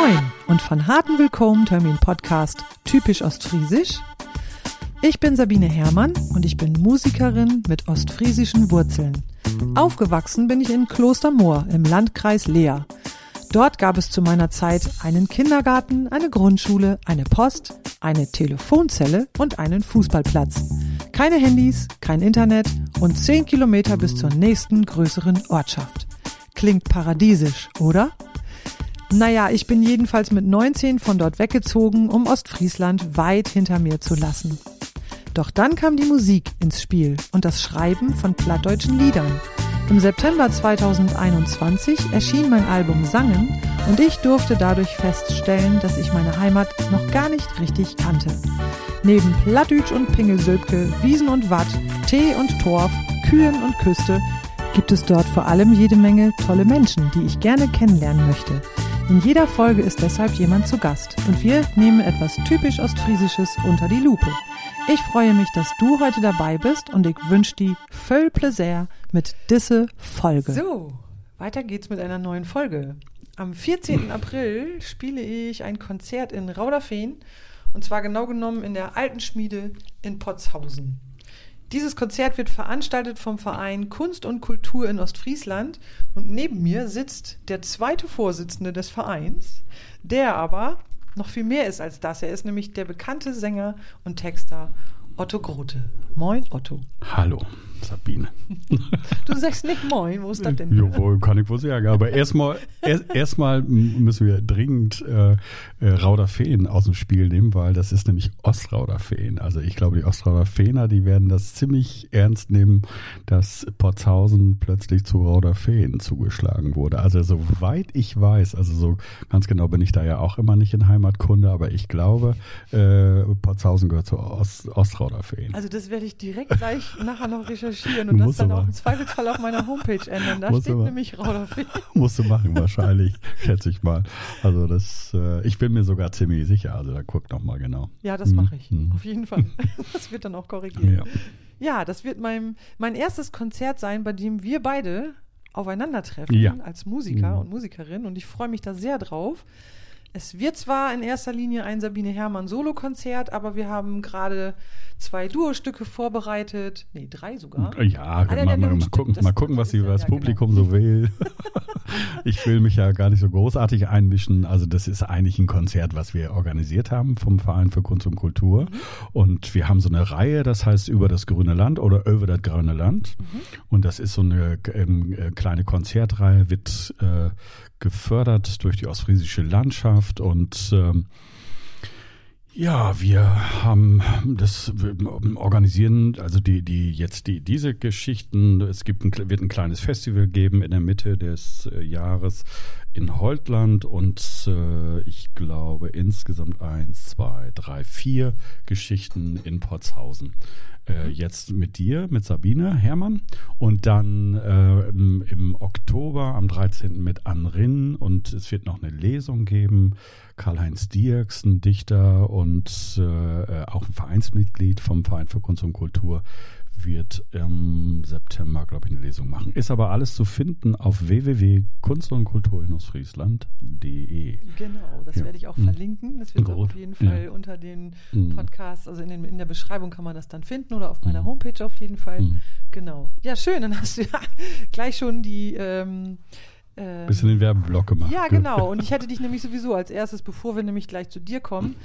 Moin und von harten Willkommen Termin Podcast typisch ostfriesisch. Ich bin Sabine Herrmann und ich bin Musikerin mit ostfriesischen Wurzeln. Aufgewachsen bin ich in Klostermoor im Landkreis Leer. Dort gab es zu meiner Zeit einen Kindergarten, eine Grundschule, eine Post, eine Telefonzelle und einen Fußballplatz. Keine Handys, kein Internet und zehn Kilometer bis zur nächsten größeren Ortschaft. Klingt paradiesisch, oder? Naja, ich bin jedenfalls mit 19 von dort weggezogen, um Ostfriesland weit hinter mir zu lassen. Doch dann kam die Musik ins Spiel und das Schreiben von plattdeutschen Liedern. Im September 2021 erschien mein Album Sangen und ich durfte dadurch feststellen, dass ich meine Heimat noch gar nicht richtig kannte. Neben Plattdütsch und Pingelsülpke, Wiesen und Watt, Tee und Torf, Kühen und Küste gibt es dort vor allem jede Menge tolle Menschen, die ich gerne kennenlernen möchte. In jeder Folge ist deshalb jemand zu Gast und wir nehmen etwas typisch Ostfriesisches unter die Lupe. Ich freue mich, dass du heute dabei bist und ich wünsche dir voll Plaisir mit diese Folge. So, weiter geht's mit einer neuen Folge. Am 14. April spiele ich ein Konzert in Rauderfehn und zwar genau genommen in der Alten Schmiede in Potshausen. Dieses Konzert wird veranstaltet vom Verein Kunst und Kultur in Ostfriesland und neben mir sitzt der zweite Vorsitzende des Vereins, der aber noch viel mehr ist als das. Er ist nämlich der bekannte Sänger und Texter Otto Grote. Moin, Otto. Hallo, Sabine. Du sagst nicht Moin, wo ist das denn? Jawohl, kann ich wohl sagen. Aber erstmal erst, müssen wir dringend äh, äh, Rauderfeen aus dem Spiel nehmen, weil das ist nämlich Ostrauderfeen. Also ich glaube, die Ostrauderfeener, die werden das ziemlich ernst nehmen, dass Potzhausen plötzlich zu Rauderfeen zugeschlagen wurde. Also soweit ich weiß, also so ganz genau bin ich da ja auch immer nicht in Heimatkunde, aber ich glaube, äh, Potzhausen gehört zu Ost, Ostrauderfeen. Also das werde ich direkt gleich nachher noch recherchieren und das dann auch im Zweifelsfall auf meiner Homepage ändern. Da steht nämlich Rauderfeen. Musst du machen, wahrscheinlich, schätze ich mal. Also das, äh, ich bin mir sogar ziemlich sicher. Also da guck noch mal genau. Ja, das mache ich. Mhm. Auf jeden Fall. Das wird dann auch korrigiert. Ja. ja, das wird mein, mein erstes Konzert sein, bei dem wir beide aufeinandertreffen ja. als Musiker mhm. und Musikerin und ich freue mich da sehr drauf. Es wird zwar in erster Linie ein Sabine Herrmann Solo-Konzert, aber wir haben gerade zwei Duo-Stücke vorbereitet. Nee, drei sogar. Ja, ah, mal, mal, gucken, mal gucken, was, das ja, Publikum genau. so will. ich will mich ja gar nicht so großartig einmischen. Also das ist eigentlich ein Konzert, was wir organisiert haben vom Verein für Kunst und Kultur. Mhm. Und wir haben so eine Reihe, das heißt über das grüne Land oder über das grüne Land. Mhm. Und das ist so eine ähm, äh, kleine Konzertreihe, wird äh, gefördert durch die ostfriesische Landschaft und ähm, ja, wir haben das wir organisieren, also die, die jetzt die diese Geschichten. Es gibt ein, wird ein kleines Festival geben in der Mitte des äh, Jahres in Holtland und äh, ich glaube insgesamt eins, zwei, drei, vier Geschichten in Potshausen äh, jetzt mit dir, mit Sabine Herrmann und dann äh, im, im, Oktober am 13. mit Anrin und es wird noch eine Lesung geben. Karl-Heinz Dierks, ein Dichter und äh, auch ein Vereinsmitglied vom Verein für Kunst und Kultur, wird im September, glaube ich, eine Lesung machen. Ist aber alles zu finden auf www.kunst und Kultur in Ostfriesland.de. Genau, das ja. werde ich auch mhm. verlinken. Das wird auf jeden Fall ja. unter den mhm. Podcasts, also in, den, in, der Beschreibung kann man das dann finden oder auf meiner mhm. Homepage auf jeden Fall. Mhm. Genau. Ja, schön, dann hast du ja gleich schon die. Ähm, ähm, Bisschen den Werbeblock gemacht. Ja, genau. Und ich hätte dich nämlich sowieso als erstes, bevor wir nämlich gleich zu dir kommen,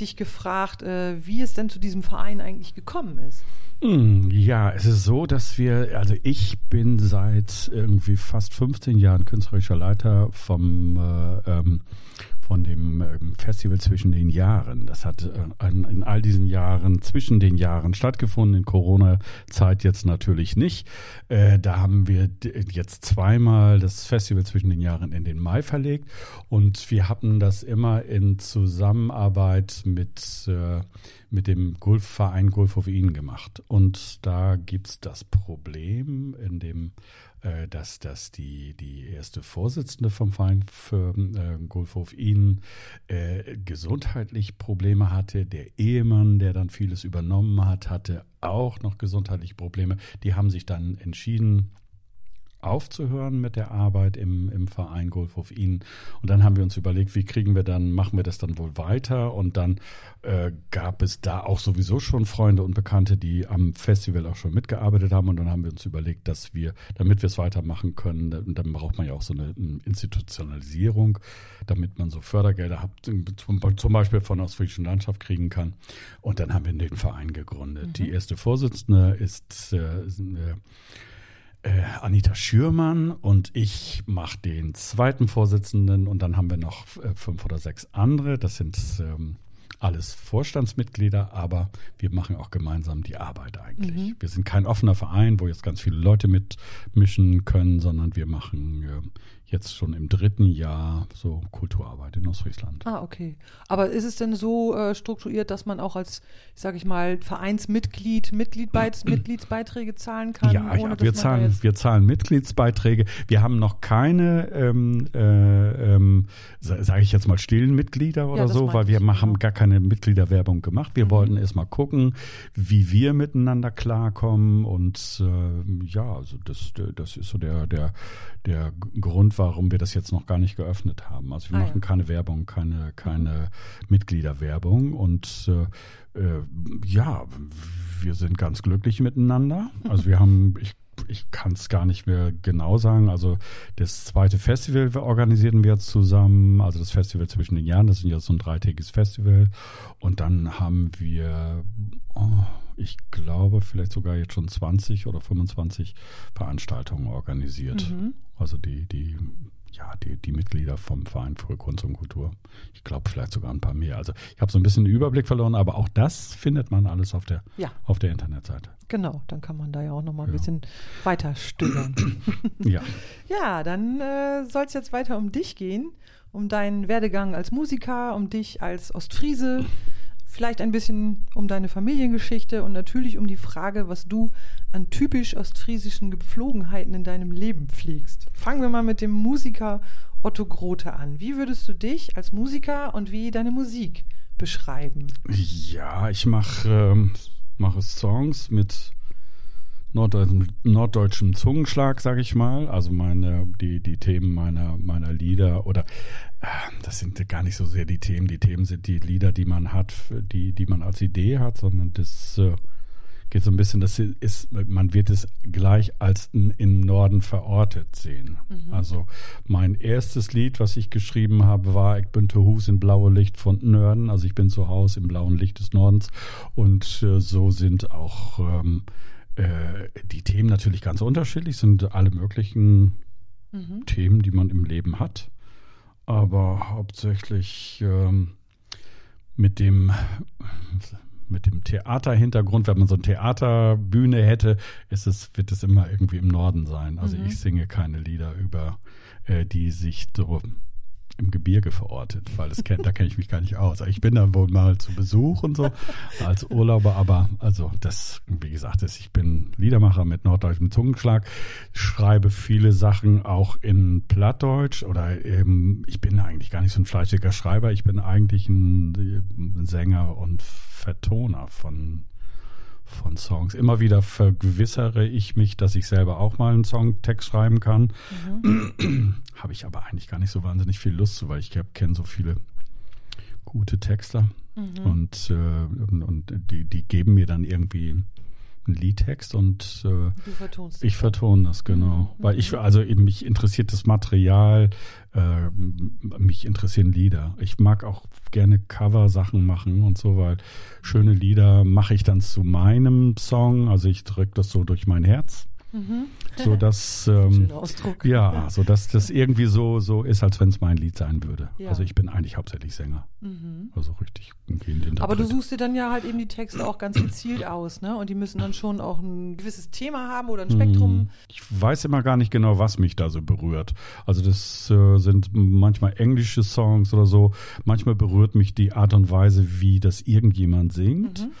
dich gefragt, äh, wie es denn zu diesem Verein eigentlich gekommen ist. Hm, ja, es ist so, dass wir, also ich bin seit irgendwie fast 15 Jahren künstlerischer Leiter vom äh, ähm, von dem ähm, Festival zwischen den Jahren. Das hat äh, in all diesen Jahren, zwischen den Jahren stattgefunden, in Corona-Zeit jetzt natürlich nicht. Äh, da haben wir jetzt zweimal das Festival zwischen den Jahren in den Mai verlegt und wir hatten das immer in Zusammenarbeit mit, äh, mit dem Golfverein Golf of Eden gemacht. Und da gibt es das Problem in dem dass, dass die, die erste Vorsitzende vom Verein für äh, Golfhof Ihnen äh, gesundheitlich Probleme hatte. Der Ehemann, der dann vieles übernommen hat, hatte auch noch gesundheitliche Probleme. Die haben sich dann entschieden, aufzuhören mit der Arbeit im, im Verein Golf Ihnen. Und dann haben wir uns überlegt, wie kriegen wir dann, machen wir das dann wohl weiter? Und dann äh, gab es da auch sowieso schon Freunde und Bekannte, die am Festival auch schon mitgearbeitet haben. Und dann haben wir uns überlegt, dass wir, damit wir es weitermachen können, dann, dann braucht man ja auch so eine, eine, Institutionalisierung, damit man so Fördergelder hat, zum, zum Beispiel von der Ostfriesischen Landschaft kriegen kann. Und dann haben wir den Verein gegründet. Mhm. Die erste Vorsitzende ist äh, äh Anita Schürmann und ich mache den zweiten Vorsitzenden und dann haben wir noch äh, fünf oder sechs andere. Das sind ähm, alles Vorstandsmitglieder, aber wir machen auch gemeinsam die Arbeit eigentlich. Mhm. Wir sind kein offener Verein, wo jetzt ganz viele Leute mitmischen können, sondern wir machen äh, jetzt schon im dritten Jahr so Kulturarbeit in Ostfriesland. Ah, okay. Aber ist es denn so äh, strukturiert, dass man auch als, sage ich mal, Vereinsmitglied Mitgliedbeits Mitgliedsbeiträge zahlen kann? Ja, ja wir, zahlen, wir zahlen Mitgliedsbeiträge. Wir haben noch keine, ähm, äh, ähm, sage ich jetzt mal, stillen Mitglieder oder ja, so, weil wir ich, haben gar keine Mitgliederwerbung gemacht. Wir mhm. wollten erst mal gucken, wie wir miteinander klarkommen und äh, ja, also das, das ist so der, der, der Grund, warum wir das jetzt noch gar nicht geöffnet haben. Also wir ah, machen ja. keine Werbung, keine, keine Mitgliederwerbung und äh, äh, ja, wir sind ganz glücklich miteinander. Also wir haben, ich ich kann es gar nicht mehr genau sagen. Also das zweite Festival organisierten wir jetzt zusammen, also das Festival zwischen den Jahren, das ist ja so ein dreitägiges Festival. Und dann haben wir, oh, ich glaube, vielleicht sogar jetzt schon 20 oder 25 Veranstaltungen organisiert. Mhm. Also die, die, ja, die, die Mitglieder vom Verein für Kunst und Kultur. Ich glaube vielleicht sogar ein paar mehr. Also ich habe so ein bisschen den Überblick verloren, aber auch das findet man alles auf der, ja. auf der Internetseite. Genau, dann kann man da ja auch nochmal ein ja. bisschen weiter stöbern. ja. Ja, dann äh, soll es jetzt weiter um dich gehen, um deinen Werdegang als Musiker, um dich als Ostfriese vielleicht ein bisschen um deine Familiengeschichte und natürlich um die Frage, was du an typisch ostfriesischen Gepflogenheiten in deinem Leben pflegst. Fangen wir mal mit dem Musiker Otto Grote an. Wie würdest du dich als Musiker und wie deine Musik beschreiben? Ja, ich mache ähm, mache Songs mit norddeutschem, norddeutschem Zungenschlag, sage ich mal. Also meine, die, die Themen meiner, meiner Lieder oder äh, das sind gar nicht so sehr die Themen. Die Themen sind die Lieder, die man hat, die, die man als Idee hat, sondern das äh, geht so ein bisschen, das ist, man wird es gleich als im Norden verortet sehen. Mhm. Also mein erstes Lied, was ich geschrieben habe, war Ich bin zu Hus in blaue Licht von Nörden. Also ich bin zu Hause im blauen Licht des Nordens. Und äh, so sind auch ähm, äh, die Themen natürlich ganz unterschiedlich, sind alle möglichen mhm. Themen, die man im Leben hat, aber hauptsächlich ähm, mit dem mit dem Theaterhintergrund, wenn man so eine Theaterbühne hätte, ist es, wird es immer irgendwie im Norden sein. Also mhm. ich singe keine Lieder über, äh, die sich so im Gebirge verortet, weil das kennt, da kenne ich mich gar nicht aus. Ich bin da wohl mal zu Besuch und so als Urlauber, aber also das, wie gesagt, ist, ich bin Liedermacher mit norddeutschem Zungenschlag, schreibe viele Sachen auch in Plattdeutsch oder eben, ich bin eigentlich gar nicht so ein fleischiger Schreiber, ich bin eigentlich ein Sänger und Vertoner von von Songs. Immer wieder vergewissere ich mich, dass ich selber auch mal einen Songtext schreiben kann. Mhm. Habe ich aber eigentlich gar nicht so wahnsinnig viel Lust zu, weil ich kenne so viele gute Texter mhm. und, äh, und die, die geben mir dann irgendwie einen Liedtext und äh, ich vertone das genau, mhm. weil ich also eben mich interessiert das Material, äh, mich interessieren Lieder. Ich mag auch gerne Cover-Sachen machen und so, weil schöne Lieder mache ich dann zu meinem Song, also ich drücke das so durch mein Herz Mhm. So dass ähm, ja, so dass das irgendwie so so ist, als wenn es mein Lied sein würde. Ja. Also ich bin eigentlich hauptsächlich Sänger, mhm. also richtig Aber du suchst dir dann ja halt eben die Texte auch ganz gezielt aus, ne? Und die müssen dann schon auch ein gewisses Thema haben oder ein Spektrum. Mhm. Ich weiß immer gar nicht genau, was mich da so berührt. Also das äh, sind manchmal englische Songs oder so. Manchmal berührt mich die Art und Weise, wie das irgendjemand singt. Mhm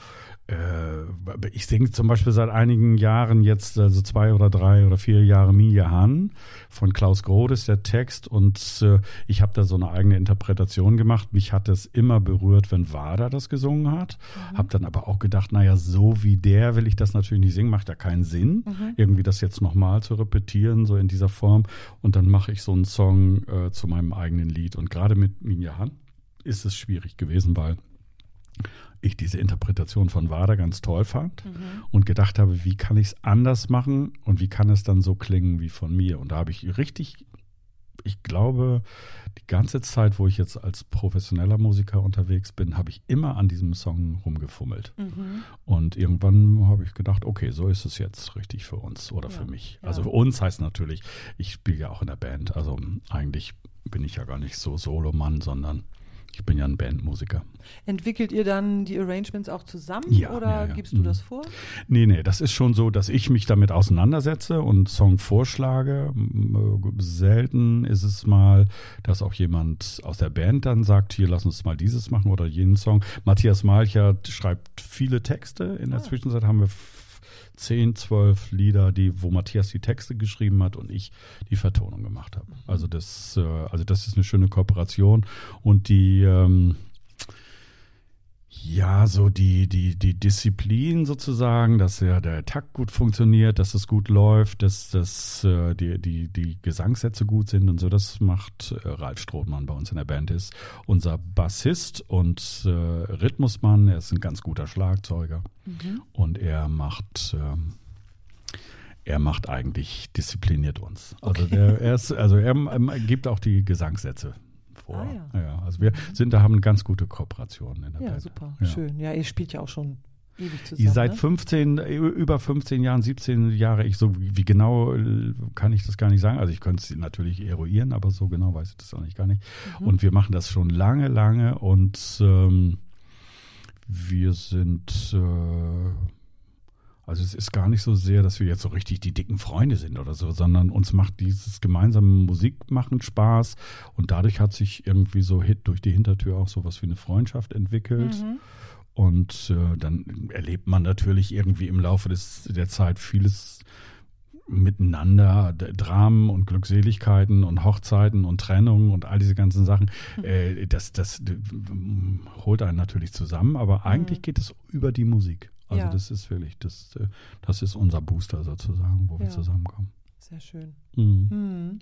ich singe zum Beispiel seit einigen Jahren jetzt, also zwei oder drei oder vier Jahre Mia Han von Klaus Grodes, der Text. Und äh, ich habe da so eine eigene Interpretation gemacht. Mich hat es immer berührt, wenn Wada das gesungen hat. Mhm. Habe dann aber auch gedacht, naja, so wie der will ich das natürlich nicht singen, macht da keinen Sinn, mhm. irgendwie das jetzt nochmal zu repetieren, so in dieser Form. Und dann mache ich so einen Song äh, zu meinem eigenen Lied. Und gerade mit Minja Han ist es schwierig gewesen, weil ich diese Interpretation von Wader ganz toll fand mhm. und gedacht habe, wie kann ich es anders machen und wie kann es dann so klingen wie von mir. Und da habe ich richtig, ich glaube, die ganze Zeit, wo ich jetzt als professioneller Musiker unterwegs bin, habe ich immer an diesem Song rumgefummelt. Mhm. Und irgendwann habe ich gedacht, okay, so ist es jetzt richtig für uns oder ja, für mich. Ja. Also für uns heißt natürlich, ich spiele ja auch in der Band. Also eigentlich bin ich ja gar nicht so Solomann, sondern ich bin ja ein Bandmusiker. Entwickelt ihr dann die Arrangements auch zusammen ja, oder ja, ja. gibst du mhm. das vor? Nee, nee, das ist schon so, dass ich mich damit auseinandersetze und Song vorschlage. Selten ist es mal, dass auch jemand aus der Band dann sagt, hier lass uns mal dieses machen oder jenen Song. Matthias Malcher schreibt viele Texte. In der ah. Zwischenzeit haben wir zehn, zwölf Lieder, die, wo Matthias die Texte geschrieben hat und ich die Vertonung gemacht habe. Also das, äh, also das ist eine schöne Kooperation und die ähm, ja, so die, die, die Disziplin sozusagen, dass ja der Takt gut funktioniert, dass es gut läuft, dass, dass äh, die, die, die Gesangssätze gut sind und so, das macht äh, Ralf Strothmann bei uns in der Band ist. Unser Bassist und äh, Rhythmusmann, er ist ein ganz guter Schlagzeuger mhm. und er macht ähm, er macht eigentlich diszipliniert uns. Also okay. der, er ist, also er, er gibt auch die Gesangssätze vor. Ah, ja. ja. also wir sind da haben ganz gute Kooperation in der ja, Band. Super, ja. schön. Ja, ihr spielt ja auch schon ewig zusammen. Ihr seit 15, ne? über 15 Jahren, 17 Jahre, ich so wie genau äh, kann ich das gar nicht sagen. Also ich könnte es natürlich eruieren, aber so genau weiß ich das auch nicht gar nicht. Mhm. Und wir machen das schon lange, lange und ähm, wir sind äh, also es ist gar nicht so sehr, dass wir jetzt so richtig die dicken Freunde sind oder so, sondern uns macht dieses gemeinsame Musikmachen Spaß und dadurch hat sich irgendwie so hit durch die Hintertür auch sowas wie eine Freundschaft entwickelt. Mhm. Und äh, dann erlebt man natürlich irgendwie im Laufe des, der Zeit vieles miteinander, Dramen und Glückseligkeiten und Hochzeiten und Trennungen und all diese ganzen Sachen. Mhm. Äh, das, das holt einen natürlich zusammen, aber eigentlich mhm. geht es über die Musik. Also ja. das ist wirklich, das, äh, das ist unser Booster sozusagen, wo ja. wir zusammenkommen. Sehr schön. Mhm. Mhm.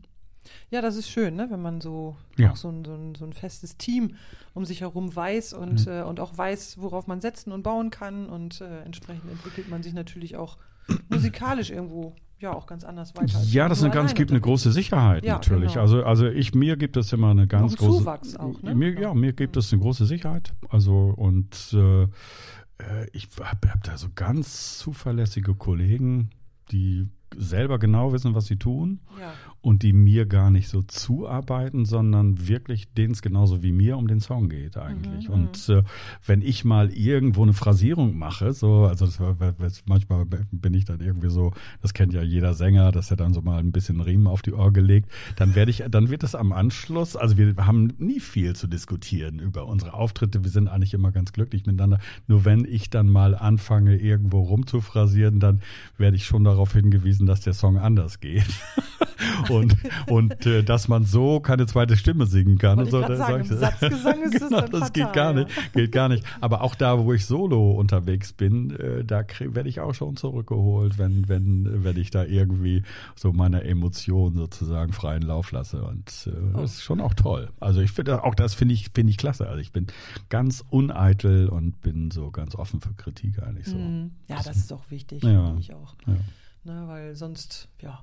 Ja, das ist schön, ne? wenn man so, ja. so, ein, so, ein, so ein festes Team um sich herum weiß und, mhm. äh, und auch weiß, worauf man setzen und bauen kann. Und äh, entsprechend entwickelt man sich natürlich auch musikalisch irgendwo ja auch ganz anders weiter. Ja, das eine ganz, gibt eine große Sicherheit ja, natürlich. Genau. Also, also ich, mir gibt es immer eine ganz große. Zuwachs auch, ne? Mir, ja, mir gibt es eine große Sicherheit. Also und äh, äh, ich habe hab da so ganz zuverlässige Kollegen, die selber genau wissen, was sie tun ja. und die mir gar nicht so zuarbeiten, sondern wirklich denen es genauso wie mir um den Song geht eigentlich. Mhm, und äh, wenn ich mal irgendwo eine Phrasierung mache, so, also das manchmal bin ich dann irgendwie so, das kennt ja jeder Sänger, dass er dann so mal ein bisschen Riemen auf die Orgel legt, dann werde ich, dann wird es am Anschluss, also wir haben nie viel zu diskutieren über unsere Auftritte, wir sind eigentlich immer ganz glücklich miteinander. Nur wenn ich dann mal anfange, irgendwo rumzuphrasieren, dann werde ich schon darauf hingewiesen, gewesen, dass der Song anders geht. und und äh, dass man so keine zweite Stimme singen kann. Und so, sagen, ich, Satzgesang ist genau, das, das geht gar nicht, geht gar nicht. Aber auch da, wo ich solo unterwegs bin, äh, da werde ich auch schon zurückgeholt, wenn wenn wenn ich da irgendwie so meine Emotionen sozusagen freien Lauf lasse. Und äh, oh. das ist schon auch toll. Also ich finde auch das finde ich finde ich klasse. Also ich bin ganz uneitel und bin so ganz offen für Kritik eigentlich so. Mm, ja, das ist auch wichtig. Ja, ich auch. Ja. Ne, weil sonst, ja,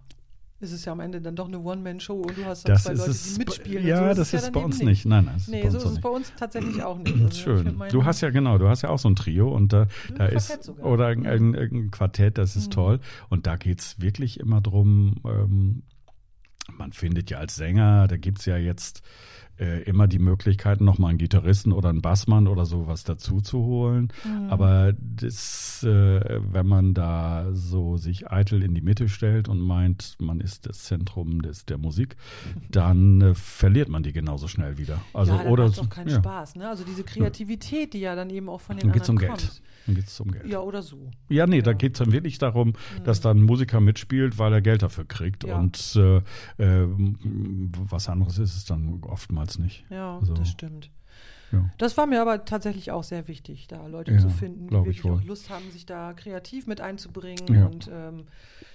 ist es ja am Ende dann doch eine One-Man-Show und du hast dann zwei Leute, die mitspielen. Ja, so das ist, ist ja bei uns nicht. Nein, nein. Nee, so ist es bei uns tatsächlich auch nicht. Also Schön. Du hast ja genau, du hast ja auch so ein Trio und da, da ist sogar. oder ein, ein, ein, Quartett, das ist mhm. toll. Und da geht es wirklich immer drum, ähm, man findet ja als Sänger, da gibt es ja jetzt äh, immer die Möglichkeit, nochmal einen Gitarristen oder einen Bassmann oder sowas dazu zu holen. Mhm. Aber das, äh, wenn man da so sich eitel in die Mitte stellt und meint, man ist das Zentrum des, der Musik, dann äh, verliert man die genauso schnell wieder. Also ja, oder doch keinen ja. Spaß, ne? Also diese Kreativität, die ja dann eben auch von den dann geht's um kommt. Geld. Dann geht es um Geld. Ja, oder so. Ja, nee, ja. da geht es dann wirklich darum, mhm. dass dann ein Musiker mitspielt, weil er Geld dafür kriegt. Ja. Und äh, äh, was anderes ist es dann oftmals nicht. Ja, also, das stimmt. Ja. Das war mir aber tatsächlich auch sehr wichtig, da Leute ja, zu finden, die wirklich auch Lust haben, sich da kreativ mit einzubringen. Ja. Und ähm,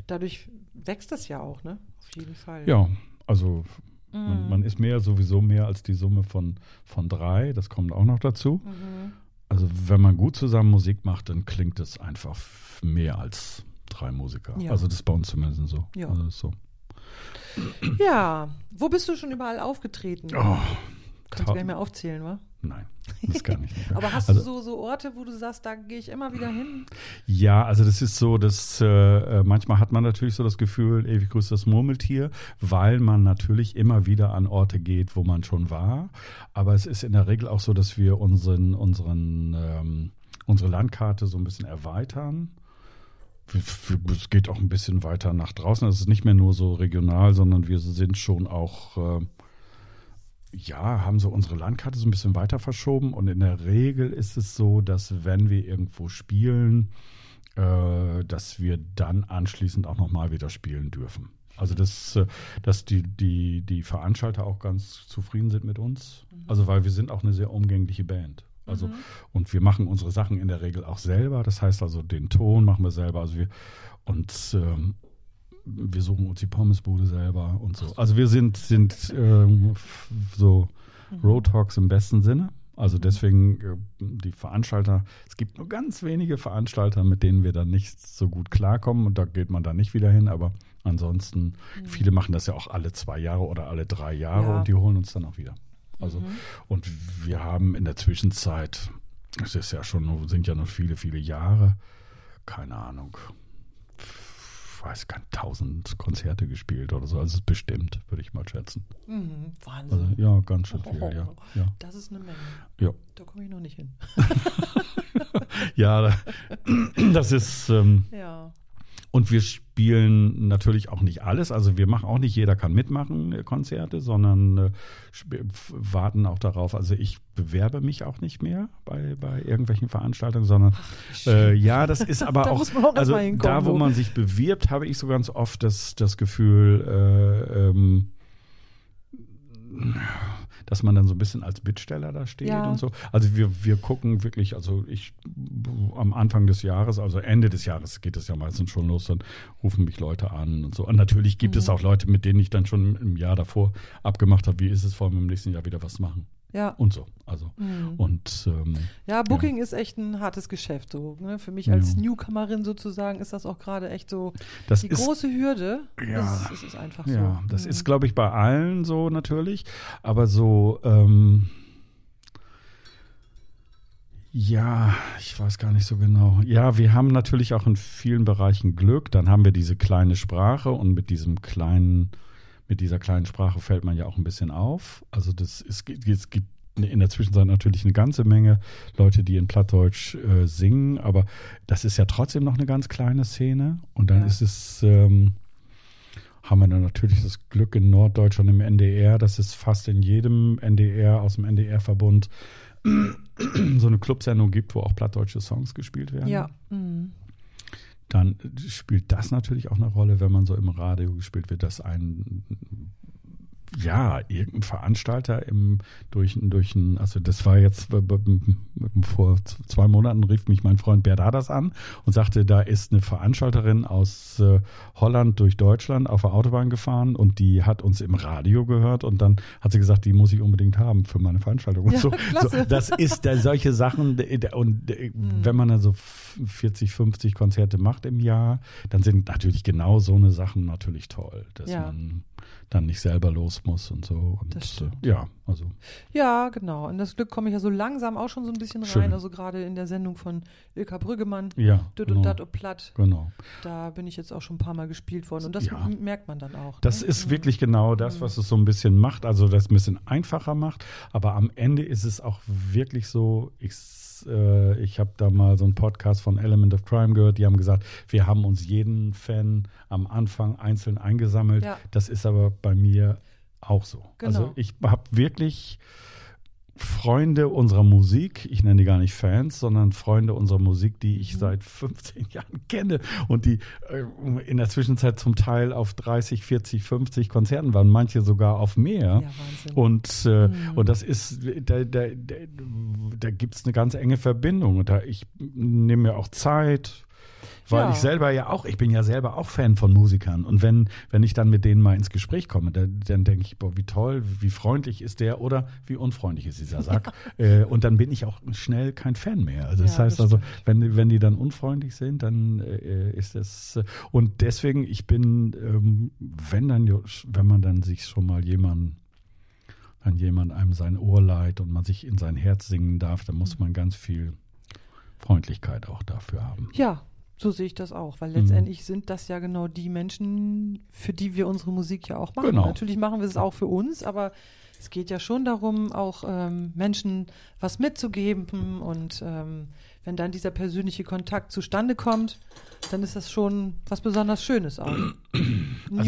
dadurch wächst das ja auch, ne? Auf jeden Fall. Ja, also mhm. man, man, ist mehr sowieso mehr als die Summe von, von drei, das kommt auch noch dazu. Mhm. Also wenn man gut zusammen Musik macht, dann klingt es einfach mehr als drei Musiker. Also das ist bei uns zumindest so. Ja. Also so. Ja, wo bist du schon überall aufgetreten? Oh, Kannst du gar nicht mehr aufzählen, wa? Nein, das kann ich nicht. Aber hast also, du so, so Orte, wo du sagst, da gehe ich immer wieder hin? Ja, also das ist so, dass äh, äh, manchmal hat man natürlich so das Gefühl, ewig grüßt das Murmeltier, weil man natürlich immer wieder an Orte geht, wo man schon war. Aber es ist in der Regel auch so, dass wir unseren, unseren, ähm, unsere Landkarte so ein bisschen erweitern es geht auch ein bisschen weiter nach draußen. Es ist nicht mehr nur so regional, sondern wir sind schon auch, äh, ja, haben so unsere Landkarte so ein bisschen weiter verschoben. Und in der Regel ist es so, dass wenn wir irgendwo spielen, äh, dass wir dann anschließend auch nochmal wieder spielen dürfen. Also dass, äh, dass die, die, die Veranstalter auch ganz zufrieden sind mit uns. Mhm. Also weil wir sind auch eine sehr umgängliche Band. Also, mhm. und wir machen unsere Sachen in der Regel auch selber. Das heißt also, den Ton machen wir selber. Also wir, und ähm, wir suchen uns die Pommesbude selber und so. Also wir sind, sind ähm, so mhm. Road Talks im besten Sinne. Also mhm. deswegen äh, die Veranstalter, es gibt nur ganz wenige Veranstalter, mit denen wir dann nicht so gut klarkommen und da geht man dann nicht wieder hin, aber ansonsten, mhm. viele machen das ja auch alle zwei Jahre oder alle drei Jahre ja. und die holen uns dann auch wieder. Also, mhm. und wir haben in der Zwischenzeit, es ist ja schon, sind ja noch viele, viele Jahre, keine Ahnung, ich weiß gar nicht, tausend Konzerte gespielt oder so. Also bestimmt, würde ich mal schätzen. Mhm, Wahnsinn. Also, ja, ganz schön viel, oh, ja, ja. Das ist eine Menge. Ja. Da komme ich noch nicht hin. ja, das ist. Ähm, ja. Und wir spielen natürlich auch nicht alles. Also wir machen auch nicht, jeder kann mitmachen, äh, Konzerte, sondern äh, warten auch darauf. Also ich bewerbe mich auch nicht mehr bei, bei irgendwelchen Veranstaltungen, sondern äh, ja, das ist aber da auch, auch also da, wo man sich bewirbt, habe ich so ganz oft das, das Gefühl, äh, ähm, dass man dann so ein bisschen als Bittsteller da steht ja. und so. Also wir, wir gucken wirklich, also ich am Anfang des Jahres, also Ende des Jahres geht es ja meistens schon los, dann rufen mich Leute an und so. Und natürlich gibt mhm. es auch Leute, mit denen ich dann schon im Jahr davor abgemacht habe, wie ist es vor allem im nächsten Jahr wieder was machen. Ja. Und so. Also. Mhm. Und ähm, ja, Booking ja. ist echt ein hartes Geschäft. So, ne? Für mich als ja. Newcomerin sozusagen ist das auch gerade echt so das die ist, große Hürde. Ja, das, das ist einfach so. Ja, das mhm. ist, glaube ich, bei allen so natürlich. Aber so, ähm, ja, ich weiß gar nicht so genau. Ja, wir haben natürlich auch in vielen Bereichen Glück. Dann haben wir diese kleine Sprache und mit diesem kleinen mit dieser kleinen Sprache fällt man ja auch ein bisschen auf. Also das ist, es gibt in der Zwischenzeit natürlich eine ganze Menge Leute, die in Plattdeutsch äh, singen, aber das ist ja trotzdem noch eine ganz kleine Szene. Und dann ja. ist es, ähm, haben wir dann natürlich das Glück in Norddeutschland im NDR, dass es fast in jedem NDR aus dem NDR-Verbund so eine Clubsendung gibt, wo auch plattdeutsche Songs gespielt werden. Ja. Mhm dann spielt das natürlich auch eine Rolle, wenn man so im Radio gespielt wird, dass ein ja, irgendein Veranstalter im, durch, durch ein, also das war jetzt vor zwei Monaten rief mich mein Freund Berdadas an und sagte, da ist eine Veranstalterin aus äh, Holland durch Deutschland auf der Autobahn gefahren und die hat uns im Radio gehört und dann hat sie gesagt, die muss ich unbedingt haben für meine Veranstaltung. Und ja, so, so, das ist da solche Sachen und mhm. wenn man dann so 40, 50 Konzerte macht im Jahr, dann sind natürlich genau so eine Sachen natürlich toll, dass ja. man dann nicht selber los muss und so. Und Das stimmt. Äh, ja, also Ja, genau. In das Glück komme ich ja so langsam auch schon so ein bisschen rein. Schön. Also gerade in der Sendung von Ilka Brüggemann, ja, Düt genau, und Dat und Platt, genau. da bin ich jetzt auch schon ein paar Mal gespielt worden. Und das Ja. merkt man dann auch. Das ne? ist Mhm. wirklich genau das, was es so ein bisschen macht, also das ein bisschen einfacher macht. Aber am Ende ist es auch wirklich so, ich, äh, ich habe da mal so einen Podcast von Element of Crime gehört, die haben gesagt, wir haben uns jeden Fan am Anfang einzeln eingesammelt. Ja. Das ist aber bei mir auch so. Genau. Also ich habe wirklich Freunde unserer Musik, ich nenne die gar nicht Fans, sondern Freunde unserer Musik, die ich Mhm. seit 15 Jahren kenne und die äh, in der Zwischenzeit zum Teil auf 30, 40, 50 Konzerten waren, manche sogar auf mehr. Ja. Und, äh, Mhm. und das ist, da, da, da, da gibt es eine ganz enge Verbindung. Und da, ich nehme mir auch Zeit, weil Ja. ich selber ja auch, ich bin ja selber auch Fan von Musikern. Und wenn, wenn ich dann mit denen mal ins Gespräch komme, da, dann denke ich, boah, wie toll, wie freundlich ist der oder wie unfreundlich ist dieser Sack. äh, und dann bin ich auch schnell kein Fan mehr. Also das Ja, heißt das also, wenn, die- wenn die dann unfreundlich sind, dann äh, ist das. Äh, und deswegen, ich bin, ähm, wenn dann, wenn man dann sich schon mal jemanden wenn jemand einem sein Ohr leiht und man sich in sein Herz singen darf, dann muss man ganz viel Freundlichkeit auch dafür haben. Ja, so sehe ich das auch, weil Mhm. letztendlich sind das ja genau die Menschen, für die wir unsere Musik ja auch machen. Genau. Natürlich machen wir es auch für uns, aber es geht ja schon darum, auch ähm, Menschen was mitzugeben und ähm, wenn dann dieser persönliche Kontakt zustande kommt, dann ist das schon was besonders Schönes auch. Also-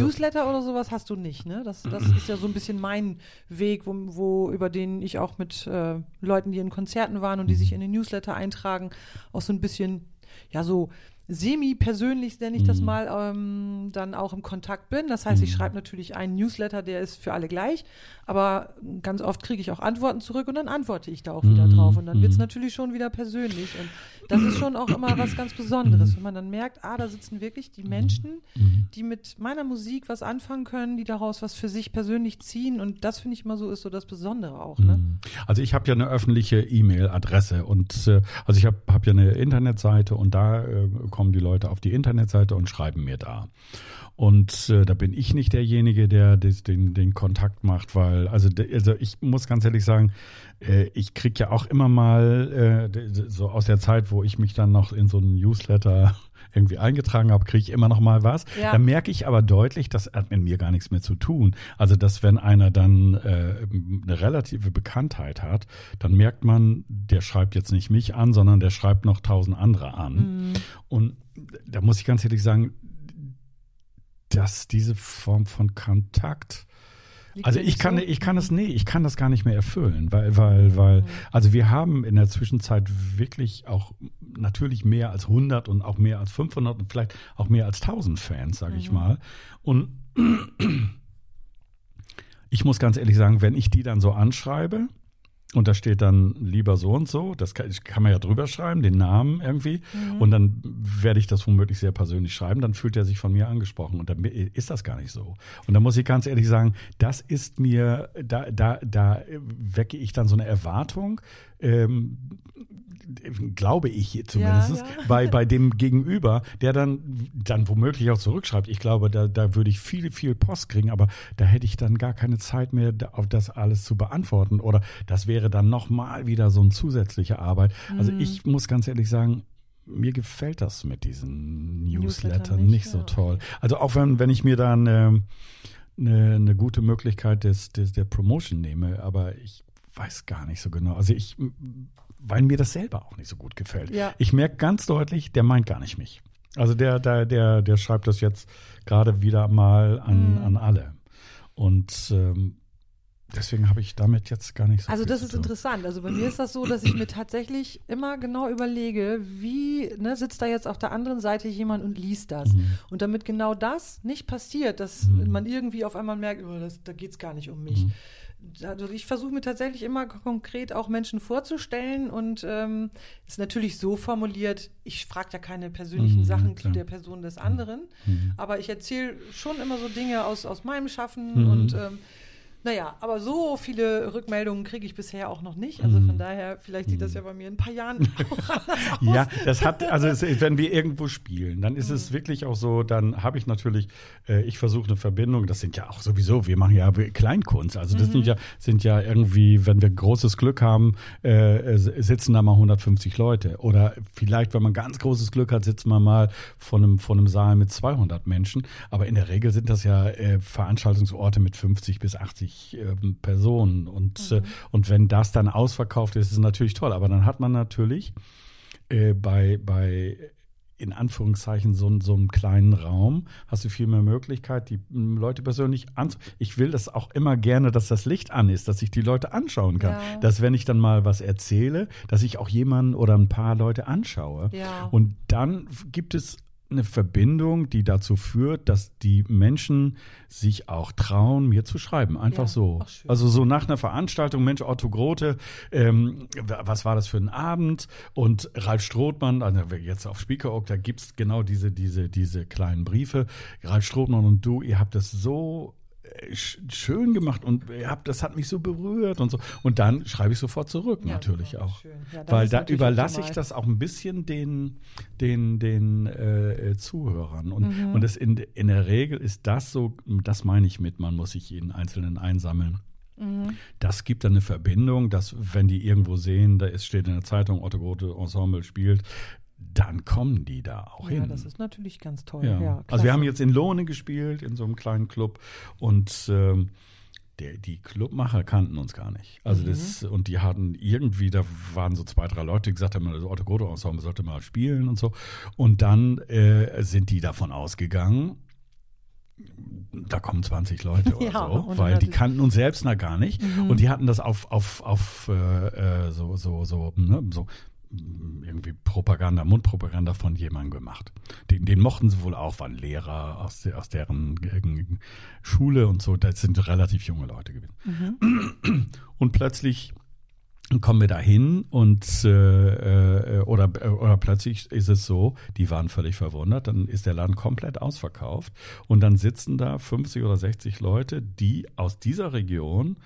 Newsletter oder sowas hast du nicht, ne? Das, das ist ja so ein bisschen mein Weg, wo, wo über den ich auch mit äh, Leuten, die in Konzerten waren und die sich in den Newsletter eintragen, auch so ein bisschen, ja, so semi-persönlich, nenne ich das Mhm. mal, ähm, dann auch im Kontakt bin. Das heißt, ich Mhm. schreibe natürlich einen Newsletter, der ist für alle gleich, aber ganz oft kriege ich auch Antworten zurück und dann antworte ich da auch wieder Mhm. drauf. Und dann wird es natürlich schon wieder persönlich. Und das ist schon auch immer was ganz Besonderes, wenn man dann merkt, ah, da sitzen wirklich die Menschen, Mhm. die mit meiner Musik was anfangen können, die daraus was für sich persönlich ziehen. Und das finde ich immer so, ist so das Besondere auch. Ne? Mhm. Also ich habe ja eine öffentliche E-Mail-Adresse und äh, also ich habe hab ja eine Internetseite und da äh, kommen die Leute auf die Internetseite und schreiben mir da. Und äh, da bin ich nicht derjenige, der des, den, den Kontakt macht, weil, also, also ich muss ganz ehrlich sagen, äh, ich krieg ja auch immer mal äh, so aus der Zeit, wo ich mich dann noch in so einen Newsletter irgendwie eingetragen habe, kriege ich immer noch mal was. Ja. Da merke ich aber deutlich, das hat mit mir gar nichts mehr zu tun. Also, dass wenn einer dann äh, eine relative Bekanntheit hat, dann merkt man, der schreibt jetzt nicht mich an, sondern der schreibt noch tausend andere an. Mhm. Und da muss ich ganz ehrlich sagen, dass diese Form von Kontakt, Liegt also ich kann, so? ich kann das, nee, ich kann das gar nicht mehr erfüllen, weil, weil, weil, Mhm. also wir haben in der Zwischenzeit wirklich auch natürlich mehr als 100 und auch mehr als 500 und vielleicht auch mehr als 1000 Fans, sage ich Mhm. mal. Und ich muss ganz ehrlich sagen, wenn ich die dann so anschreibe, und da steht dann lieber so und so, das kann, kann man ja drüber schreiben, den Namen irgendwie. Mhm. Und dann werde ich das womöglich sehr persönlich schreiben, dann fühlt er sich von mir angesprochen. Und dann ist das gar nicht so. Und da muss ich ganz ehrlich sagen, das ist mir, da, da, da wecke ich dann so eine Erwartung, ähm, glaube ich zumindest, Ja, ja. Bei, bei dem Gegenüber, der dann, dann womöglich auch zurückschreibt. Ich glaube, da, da würde ich viel, viel Post kriegen, aber da hätte ich dann gar keine Zeit mehr, auf das alles zu beantworten. Oder das wäre dann nochmal wieder so eine zusätzliche Arbeit. Also Mhm. ich muss ganz ehrlich sagen, mir gefällt das mit diesen Newsletter Newslettern nicht, nicht, so ja, toll. Also auch wenn, wenn ich mir dann ähm, eine, eine gute Möglichkeit des, des, der Promotion nehme, aber ich weiß gar nicht so genau. Also ich, weil mir das selber auch nicht so gut gefällt. Ja. Ich merke ganz deutlich, der meint gar nicht mich. Also der, der, der, der schreibt das jetzt gerade wieder mal an, Mhm. an alle. Und ähm, deswegen habe ich damit jetzt gar nicht so Also das ist interessant. Also bei mir ist das so, dass ich mir tatsächlich immer genau überlege, wie ne, sitzt da jetzt auf der anderen Seite jemand und liest das. Mhm. Und damit genau das nicht passiert, dass Mhm. man irgendwie auf einmal merkt, oh, das, da geht es gar nicht um mich. Mhm. Also ich versuche mir tatsächlich immer konkret auch Menschen vorzustellen und ähm, ist natürlich so formuliert, ich frage ja keine persönlichen Mhm, Sachen klar. zu der Person des anderen, Mhm. aber ich erzähle schon immer so Dinge aus, aus meinem Schaffen Mhm. und ähm, Naja, aber so viele Rückmeldungen kriege ich bisher auch noch nicht. Also von daher, vielleicht sieht das ja bei mir in ein paar Jahren auch anders aus. Ja, das hat, also es, wenn wir irgendwo spielen, dann ist es wirklich auch so, dann habe ich natürlich, äh, ich versuche eine Verbindung, das sind ja auch sowieso, wir machen ja Kleinkunst, also das sind ja, sind ja irgendwie, wenn wir großes Glück haben, äh, sitzen da mal 150 Leute. Oder vielleicht, wenn man ganz großes Glück hat, sitzt man mal von einem, von einem Saal mit 200 Menschen. Aber in der Regel sind das ja äh, Veranstaltungsorte mit 50 bis 80 äh, Personen. Und, mhm. äh, und wenn das dann ausverkauft ist, ist es natürlich toll. Aber dann hat man natürlich äh, bei, bei in Anführungszeichen so, so einem kleinen Raum hast du viel mehr Möglichkeit, die Leute persönlich anzu. Ich will das auch immer gerne, dass das Licht an ist, dass ich die Leute anschauen kann. Ja. Dass wenn ich dann mal was erzähle, dass ich auch jemanden oder ein paar Leute anschaue. Ja. Und dann gibt es eine Verbindung, die dazu führt, dass die Menschen sich auch trauen, mir zu schreiben. Einfach ja, so. Also so nach einer Veranstaltung, Mensch, Otto Grote, ähm, was war das für ein Abend? Und Ralf Strothmann, also jetzt auf Speaker da gibt's genau diese, diese, diese kleinen Briefe. Ralf Strothmann und du, ihr habt das so schön gemacht und habt, das hat mich so berührt und so. Und dann schreibe ich sofort zurück, ja, natürlich auch. Ja, Weil da überlasse ich das auch ein bisschen den, den, den äh, Zuhörern. Und, mhm. und das in, in der Regel ist das so, das meine ich mit, man muss sich jeden Einzelnen einsammeln. Mhm. Das gibt dann eine Verbindung, dass wenn die irgendwo sehen, da ist, steht in der Zeitung, Otto Grote Ensemble spielt, dann kommen die da auch ja, hin. Ja, das ist natürlich ganz toll. Ja. Ja, also wir haben jetzt in Lohne gespielt, in so einem kleinen Club und ähm, der, die Clubmacher kannten uns gar nicht. Also mhm. das, und die hatten irgendwie, da waren so zwei, drei Leute, die gesagt haben, das Otto Goto Ensemble sollte mal spielen und so. Und dann äh, sind die davon ausgegangen, da kommen 20 Leute oder ja, so, weil die kannten uns selbst noch gar nicht mhm. und die hatten das auf auf auf äh, äh so so so ne, so irgendwie Propaganda, Mundpropaganda von jemandem gemacht. Den, den mochten sie wohl auch, waren Lehrer aus, aus deren Schule und so. Das sind relativ junge Leute gewesen. Mhm. Und plötzlich kommen wir dahin und äh, äh, oder oder plötzlich ist es so, die waren völlig verwundert, dann ist der Laden komplett ausverkauft und dann sitzen da 50 oder 60 Leute, die aus dieser Region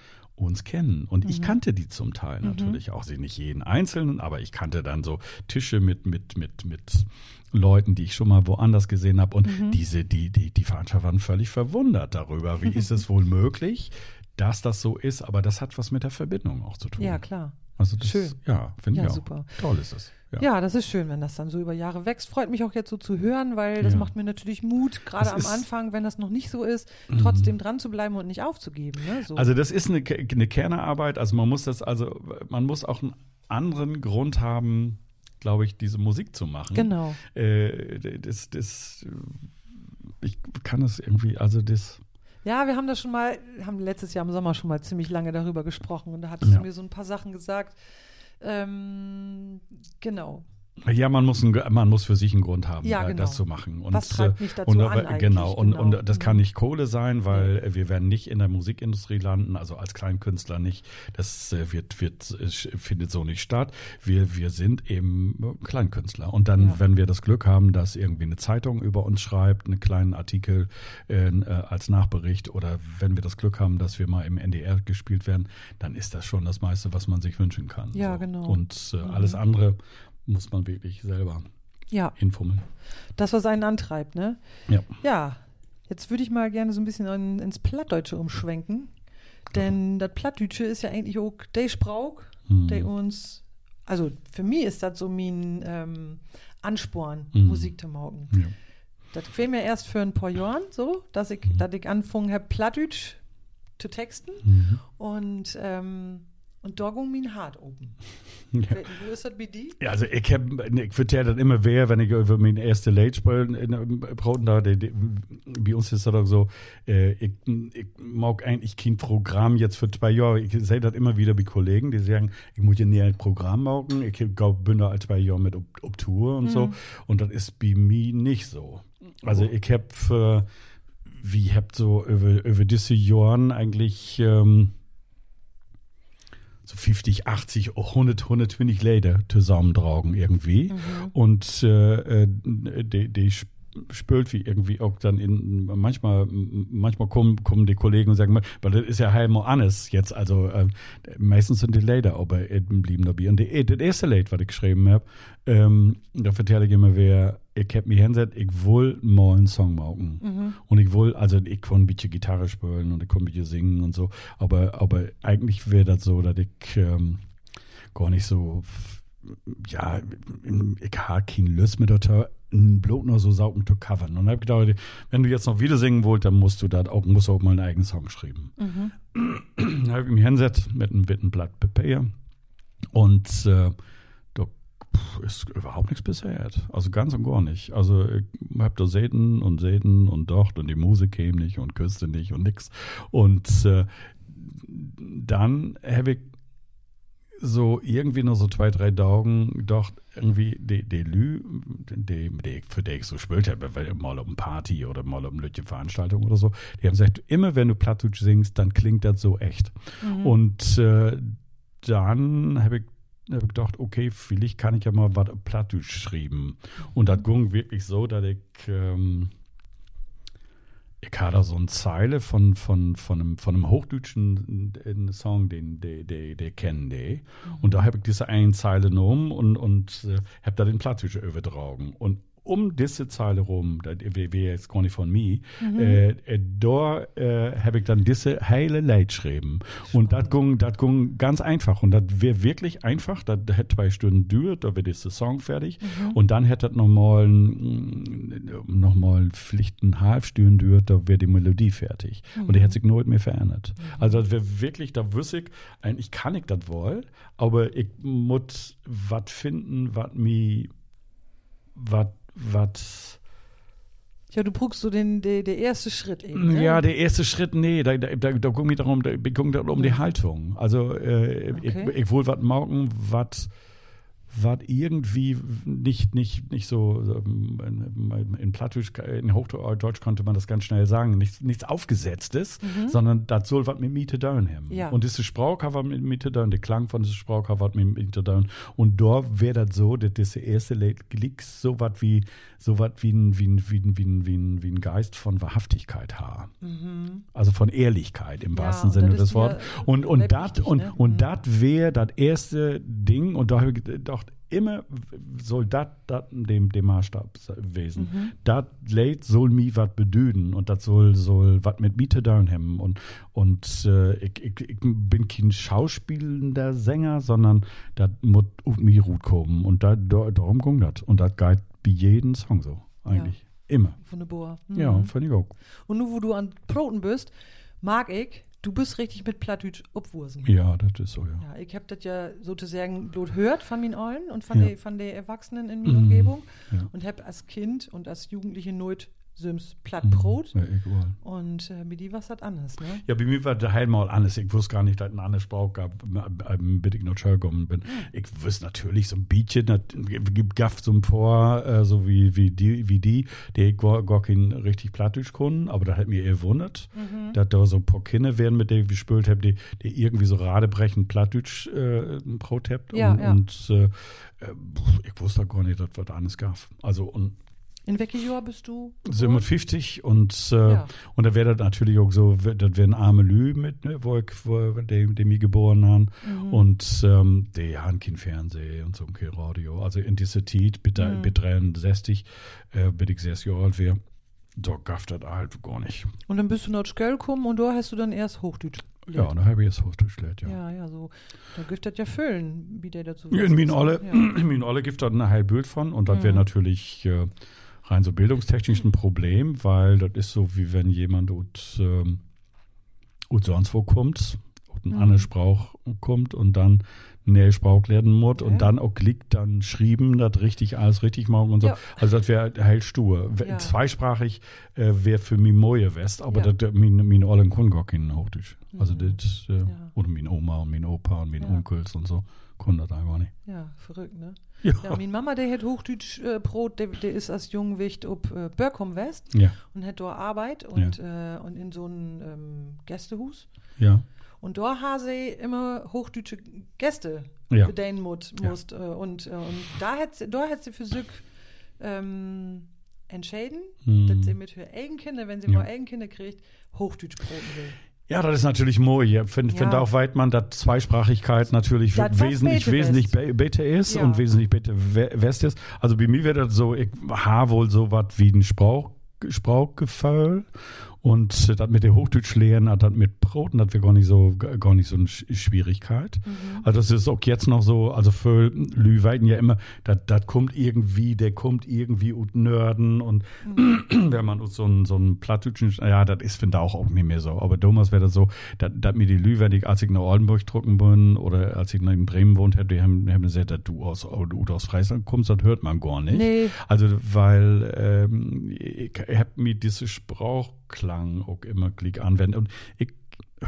uns kennen. Und mhm. ich kannte die zum Teil mhm. natürlich auch, sie nicht jeden einzelnen, aber ich kannte dann so Tische mit, mit, mit, mit Leuten, die ich schon mal woanders gesehen habe. Und mhm. diese, die, die, die Veranstalter waren völlig verwundert darüber. Wie ist es wohl möglich, dass das so ist? Aber das hat was mit der Verbindung auch zu tun. Ja, klar. Also das, schön. Ja, finde ja, ich auch. Super. Toll ist das. Ja. ja. das ist schön, wenn das dann so über Jahre wächst. Freut mich auch jetzt so zu hören, weil das ja. macht mir natürlich Mut, gerade am Anfang, wenn das noch nicht so ist, mhm. trotzdem dran zu bleiben und nicht aufzugeben. Ne? So. Also das ist eine, eine Kernearbeit. Also man muss das, also man muss auch einen anderen Grund haben, glaube ich, diese Musik zu machen. Genau. Äh, das, das, ich kann das irgendwie, also das ja, wir haben das schon mal, haben letztes Jahr im Sommer schon mal ziemlich lange darüber gesprochen und da hattest ja. du mir so ein paar Sachen gesagt. Ähm, genau. Ja, man muss, ein, man muss für sich einen Grund haben, ja, genau. das zu machen. Und, Was treibt mich dazu und, an Genau, und, genau. und das kann nicht Kohle sein, weil ja. wir werden nicht in der Musikindustrie landen, also als Kleinkünstler nicht. Das äh, wird, wird, findet so nicht statt. Wir, wir sind eben Kleinkünstler. Und dann, ja. wenn wir das Glück haben, dass irgendwie eine Zeitung über uns schreibt, einen kleinen Artikel äh, äh als Nachbericht oder wenn wir das Glück haben, dass wir mal im NDR gespielt werden, dann ist das schon das meiste, was man sich wünschen kann. Ja, so. genau. Und äh, mhm. alles andere muss man wirklich selber ja. hinfummeln. Das, was einen antreibt, ne? Ja. Ja. Jetzt würde ich mal gerne so ein bisschen in, ins Plattdeutsche umschwenken. Denn mhm. das Plattdeutsche ist ja eigentlich auch der Sprauch, mhm. der uns, also für mich ist das so mein ähm, Ansporn, mhm. Musik zu machen. Ja. Das fehlt mir erst für ein paar Jahren so, dass ich, mhm. dass ich angefangen habe, Plattdeutsch zu texten. Mhm. Und ähm, und da ging mein Hart oben. Ja. Wo ist das bei dir? Ja, also ich, hab, ich vertelle das immer wer, wenn ich über meine erste Late spielen Broten da, die, die, bei uns ist das doch so, äh, ich, ich mag eigentlich kein Programm jetzt für zwei Jahre. Ich sehe das immer wieder bei Kollegen, die sagen, ich muss ja nie ein Programm machen. Ich glaube, bin da als zwei Jahre mit ob, Tour und mhm. so. Und das ist bei mir nicht so. Also oh. ich hab für, wie habt so über, über diese Jahren eigentlich, ähm, so 50, 80, 100, 120 Leute zusammentragen irgendwie. Mhm. Und äh, äh, die, die spült wie irgendwie auch dann in manchmal manchmal kommen kommen die Kollegen und sagen weil das ist ja heilmal anders jetzt also äh, meistens sind die Later aber blieben dabei und die, das erste Lied was ich geschrieben habe ähm, da vertelle ich immer wer ich hab mich hinsetzt ich will mal einen Song machen mhm. und ich will also ich kann ein bisschen Gitarre spielen und ich kann ein bisschen singen und so aber aber eigentlich wäre das so dass ich ähm, gar nicht so ja, ich habe keine Lust mit der bloß nur so saugen zu covern. Und habe gedacht, wenn du jetzt noch wieder singen wollt, dann musst du da auch, musst auch mal einen eigenen Song schreiben. Mhm. dann habe ich mich hingesetzt mit einem, mit einem Blatt Papier und äh, ist überhaupt nichts bisher. Also ganz und gar nicht. Also ich habe da Säten und Säten und dort und die Musik käme nicht und küsste nicht und nix. Und äh, dann habe ich so irgendwie nur so zwei, drei Tagen doch irgendwie die, die Lü, die, die, für die ich so gespielt habe, weil mal um Party oder mal um eine Veranstaltung oder so, die haben gesagt, immer wenn du Plattdeutsch singst, dann klingt das so echt. Mhm. Und äh, dann habe ich habe ich gedacht, okay, vielleicht kann ich ja mal was Plattdeutsch schreiben. Und das ging wirklich so, dass ich ähm, ich habe da so eine Zeile von, von, von, einem, von einem hochdeutschen äh, Song, den die, die kennen die. Und da habe ich diese eine Zeile genommen und, und äh, habe da den Plattdeutsch übertragen. Und um diese Zeile rum, wäre jetzt gar nicht von mir, mhm. äh, äh, da äh, habe ich dann diese heile Leid geschrieben. Und das ging, das ging ganz einfach. Und das wäre wirklich einfach. Das hätte zwei Stunden gedauert, da wäre dieser Song fertig. Mhm. Und dann hätte das nochmal noch mal vielleicht ein halb Stunden gedauert, da wäre die Melodie fertig. Mhm. Und die hätte sich nur mehr verändert. Mhm. Also das wäre wirklich, da wüsste ich, eigentlich kann ich das wohl, aber ich muss was finden, was mir was was. Ja, du brauchst so den, der, der erste Schritt eben. Ne? Ja, der erste Schritt, nee, da, da, da, da ging es darum, da, da um die Haltung. Also, äh, okay. ich, ich will was machen, was war irgendwie nicht, nicht, nicht so, in, in Plattdeutsch, in Hochdeutsch konnte man das ganz schnell sagen, nichts, nichts Aufgesetztes, mhm. sondern das soll was mit Miete down haben. Ja. Und diese Sprache hat mit Miete down, der Klang von dieser Sprache hat mit Miete down. Und da wäre das so, dass das erste liegt so was wie, so was wie ein, wie ein, wie ein, wie ein, wie ein, wie ein Geist von Wahrhaftigkeit ha. Mhm. Also von Ehrlichkeit im ja, wahrsten Sinne des Wortes. Und, und das, und, ne? und mhm. das wäre das erste Ding, und da habe ich gedacht, immer soll das dem, dem Maßstab gewesen. Mhm. Das Lied soll mir was bedüden und das soll, soll was mit Miete down haben. Und, und äh, ich, ich, ich, bin kein schauspielender Sänger, sondern das muss auf mich gut kommen. Und da, darum ging das. Und das geht bei jedem Song so, eigentlich. Ja. Immer. Von der Boa. Mhm. Ja, finde ich auch. Und nur wo du an Proten bist, mag ich, Du bist richtig mit Plattdeutsch obwursen. Ja, das ist so, ja. ja ich habe das ja sozusagen bloß hört von meinen Eulen und von, ja. den, von den Erwachsenen in meiner mm, Umgebung ja. und habe als Kind und als Jugendliche Not Sims Plattbrot. Mhm. Ja. Und äh, mit die war das anders, ne? Ja, bei mir war der Heil mal anders. Ich wusste gar nicht, dass es einen anderen Sprach gab, bis ich noch gekommen bin. Mhm. Ich wusste natürlich so ein Bietchen, gibt Gaff so ein Vor, äh, so wie, wie die, wie die, die gar, gar kein richtig Plattdeutsch konnten, aber das hat mir eher wundert, mhm. dass da so ein paar Kinder werden, mit denen ich gespielt habe, die, die irgendwie so radebrechend Plattdeutsch äh, Brot habt. Ja, und, ja. und äh, äh ich wusste gar nicht, dass es was anderes gab. Also, und in welchem Jahr bist du? 57 und, äh, ja. und da wäre das natürlich auch so, das wären arme Lü mit, ne, wo ich, wo, dem, dem ich geboren haben. Mhm. Und ähm, die haben kein Fernsehen und so kein Radio. Also in dieser Zeit, mit, mhm. mit 63, äh, bin ich sechs Jahre alt wäre, da gab das halt gar nicht. Und dann bist du nach Skell gekommen und da hast du dann erst Hochdeutsch ja, und dann habe ich Hochdeutsch gelernt, ja. Ja, ja, so. Da gibt das ja füllen, wie der dazu ja, In meinen alle, ja. in alle gibt das ein Heilbild von und das mhm. wäre natürlich äh, rein so bildungstechnisch ein Problem, weil das ist so, wie wenn jemand ut, ähm, ut sonst wo kommt, und ein mhm. anderer Sprauch kommt und dann eine Sprauch lernen muss okay. und dann auch liegt dann schrieben, das richtig alles richtig machen und so. Ja. Also das wäre heil stur. Ja. Zweisprachig äh, wäre für mich Moje West, aber ja. das mein, mein Ollen Kungok in Hochdeutsch. Also mhm. das, äh, oder mein Oma und mein Opa und mein Onkels und so. Konnte da gar nicht. Ja, verrückt, ne? Ja. ja meine Mama, der hat Hochdeutsch äh, Brot, der, der ist als Jungwicht ob äh, Börkom West ja. und hat dort Arbeit und, ja. äh, und in so einem ähm, Gästehus. Ja. Und da habe sie immer hochdeutsche Gäste ja. bedienen musst. Ja. Äh, und, äh, und da hat, da hat sie für sich ähm, entscheiden, Hm. dass sie mit für Eigenkinder, wenn sie Ja. mal Eigenkinder kriegt, Hochdeutsch broten will. Ja, das ist natürlich moi. Ich finde Ja. find auch Weidmann, dass Zweisprachigkeit natürlich Das was wesentlich, Bete wesentlich ist. be- besser ist Ja. und wesentlich besser we- west ist. Also bei mir wäre das so, ich habe wohl so was wie ein Sprauch, Sprauchgefühl und das mit der Hochdeutsch lehren, das mit Broten, das wäre gar nicht so, gar nicht so eine Sch- Schwierigkeit. Mhm. Also das ist auch jetzt noch so, also für Lüweiten ja immer, das kommt irgendwie, der kommt irgendwie ut Nörden und Mhm. wenn man uns so ein, so ein Plattdeutschen, ja, das ist, finde ich auch, auch nicht mehr so. Aber damals wäre das so, dass mir die Lüweite, als ich nach Oldenburg drucken bin oder als ich in Bremen wohnt hätte, die haben, haben gesagt, dass du aus, du aus Friesland kommst, das hört man gar nicht. Nee. Also, weil ähm, ich hab mir diese Sprachklang auch immer klick anwenden. Und ich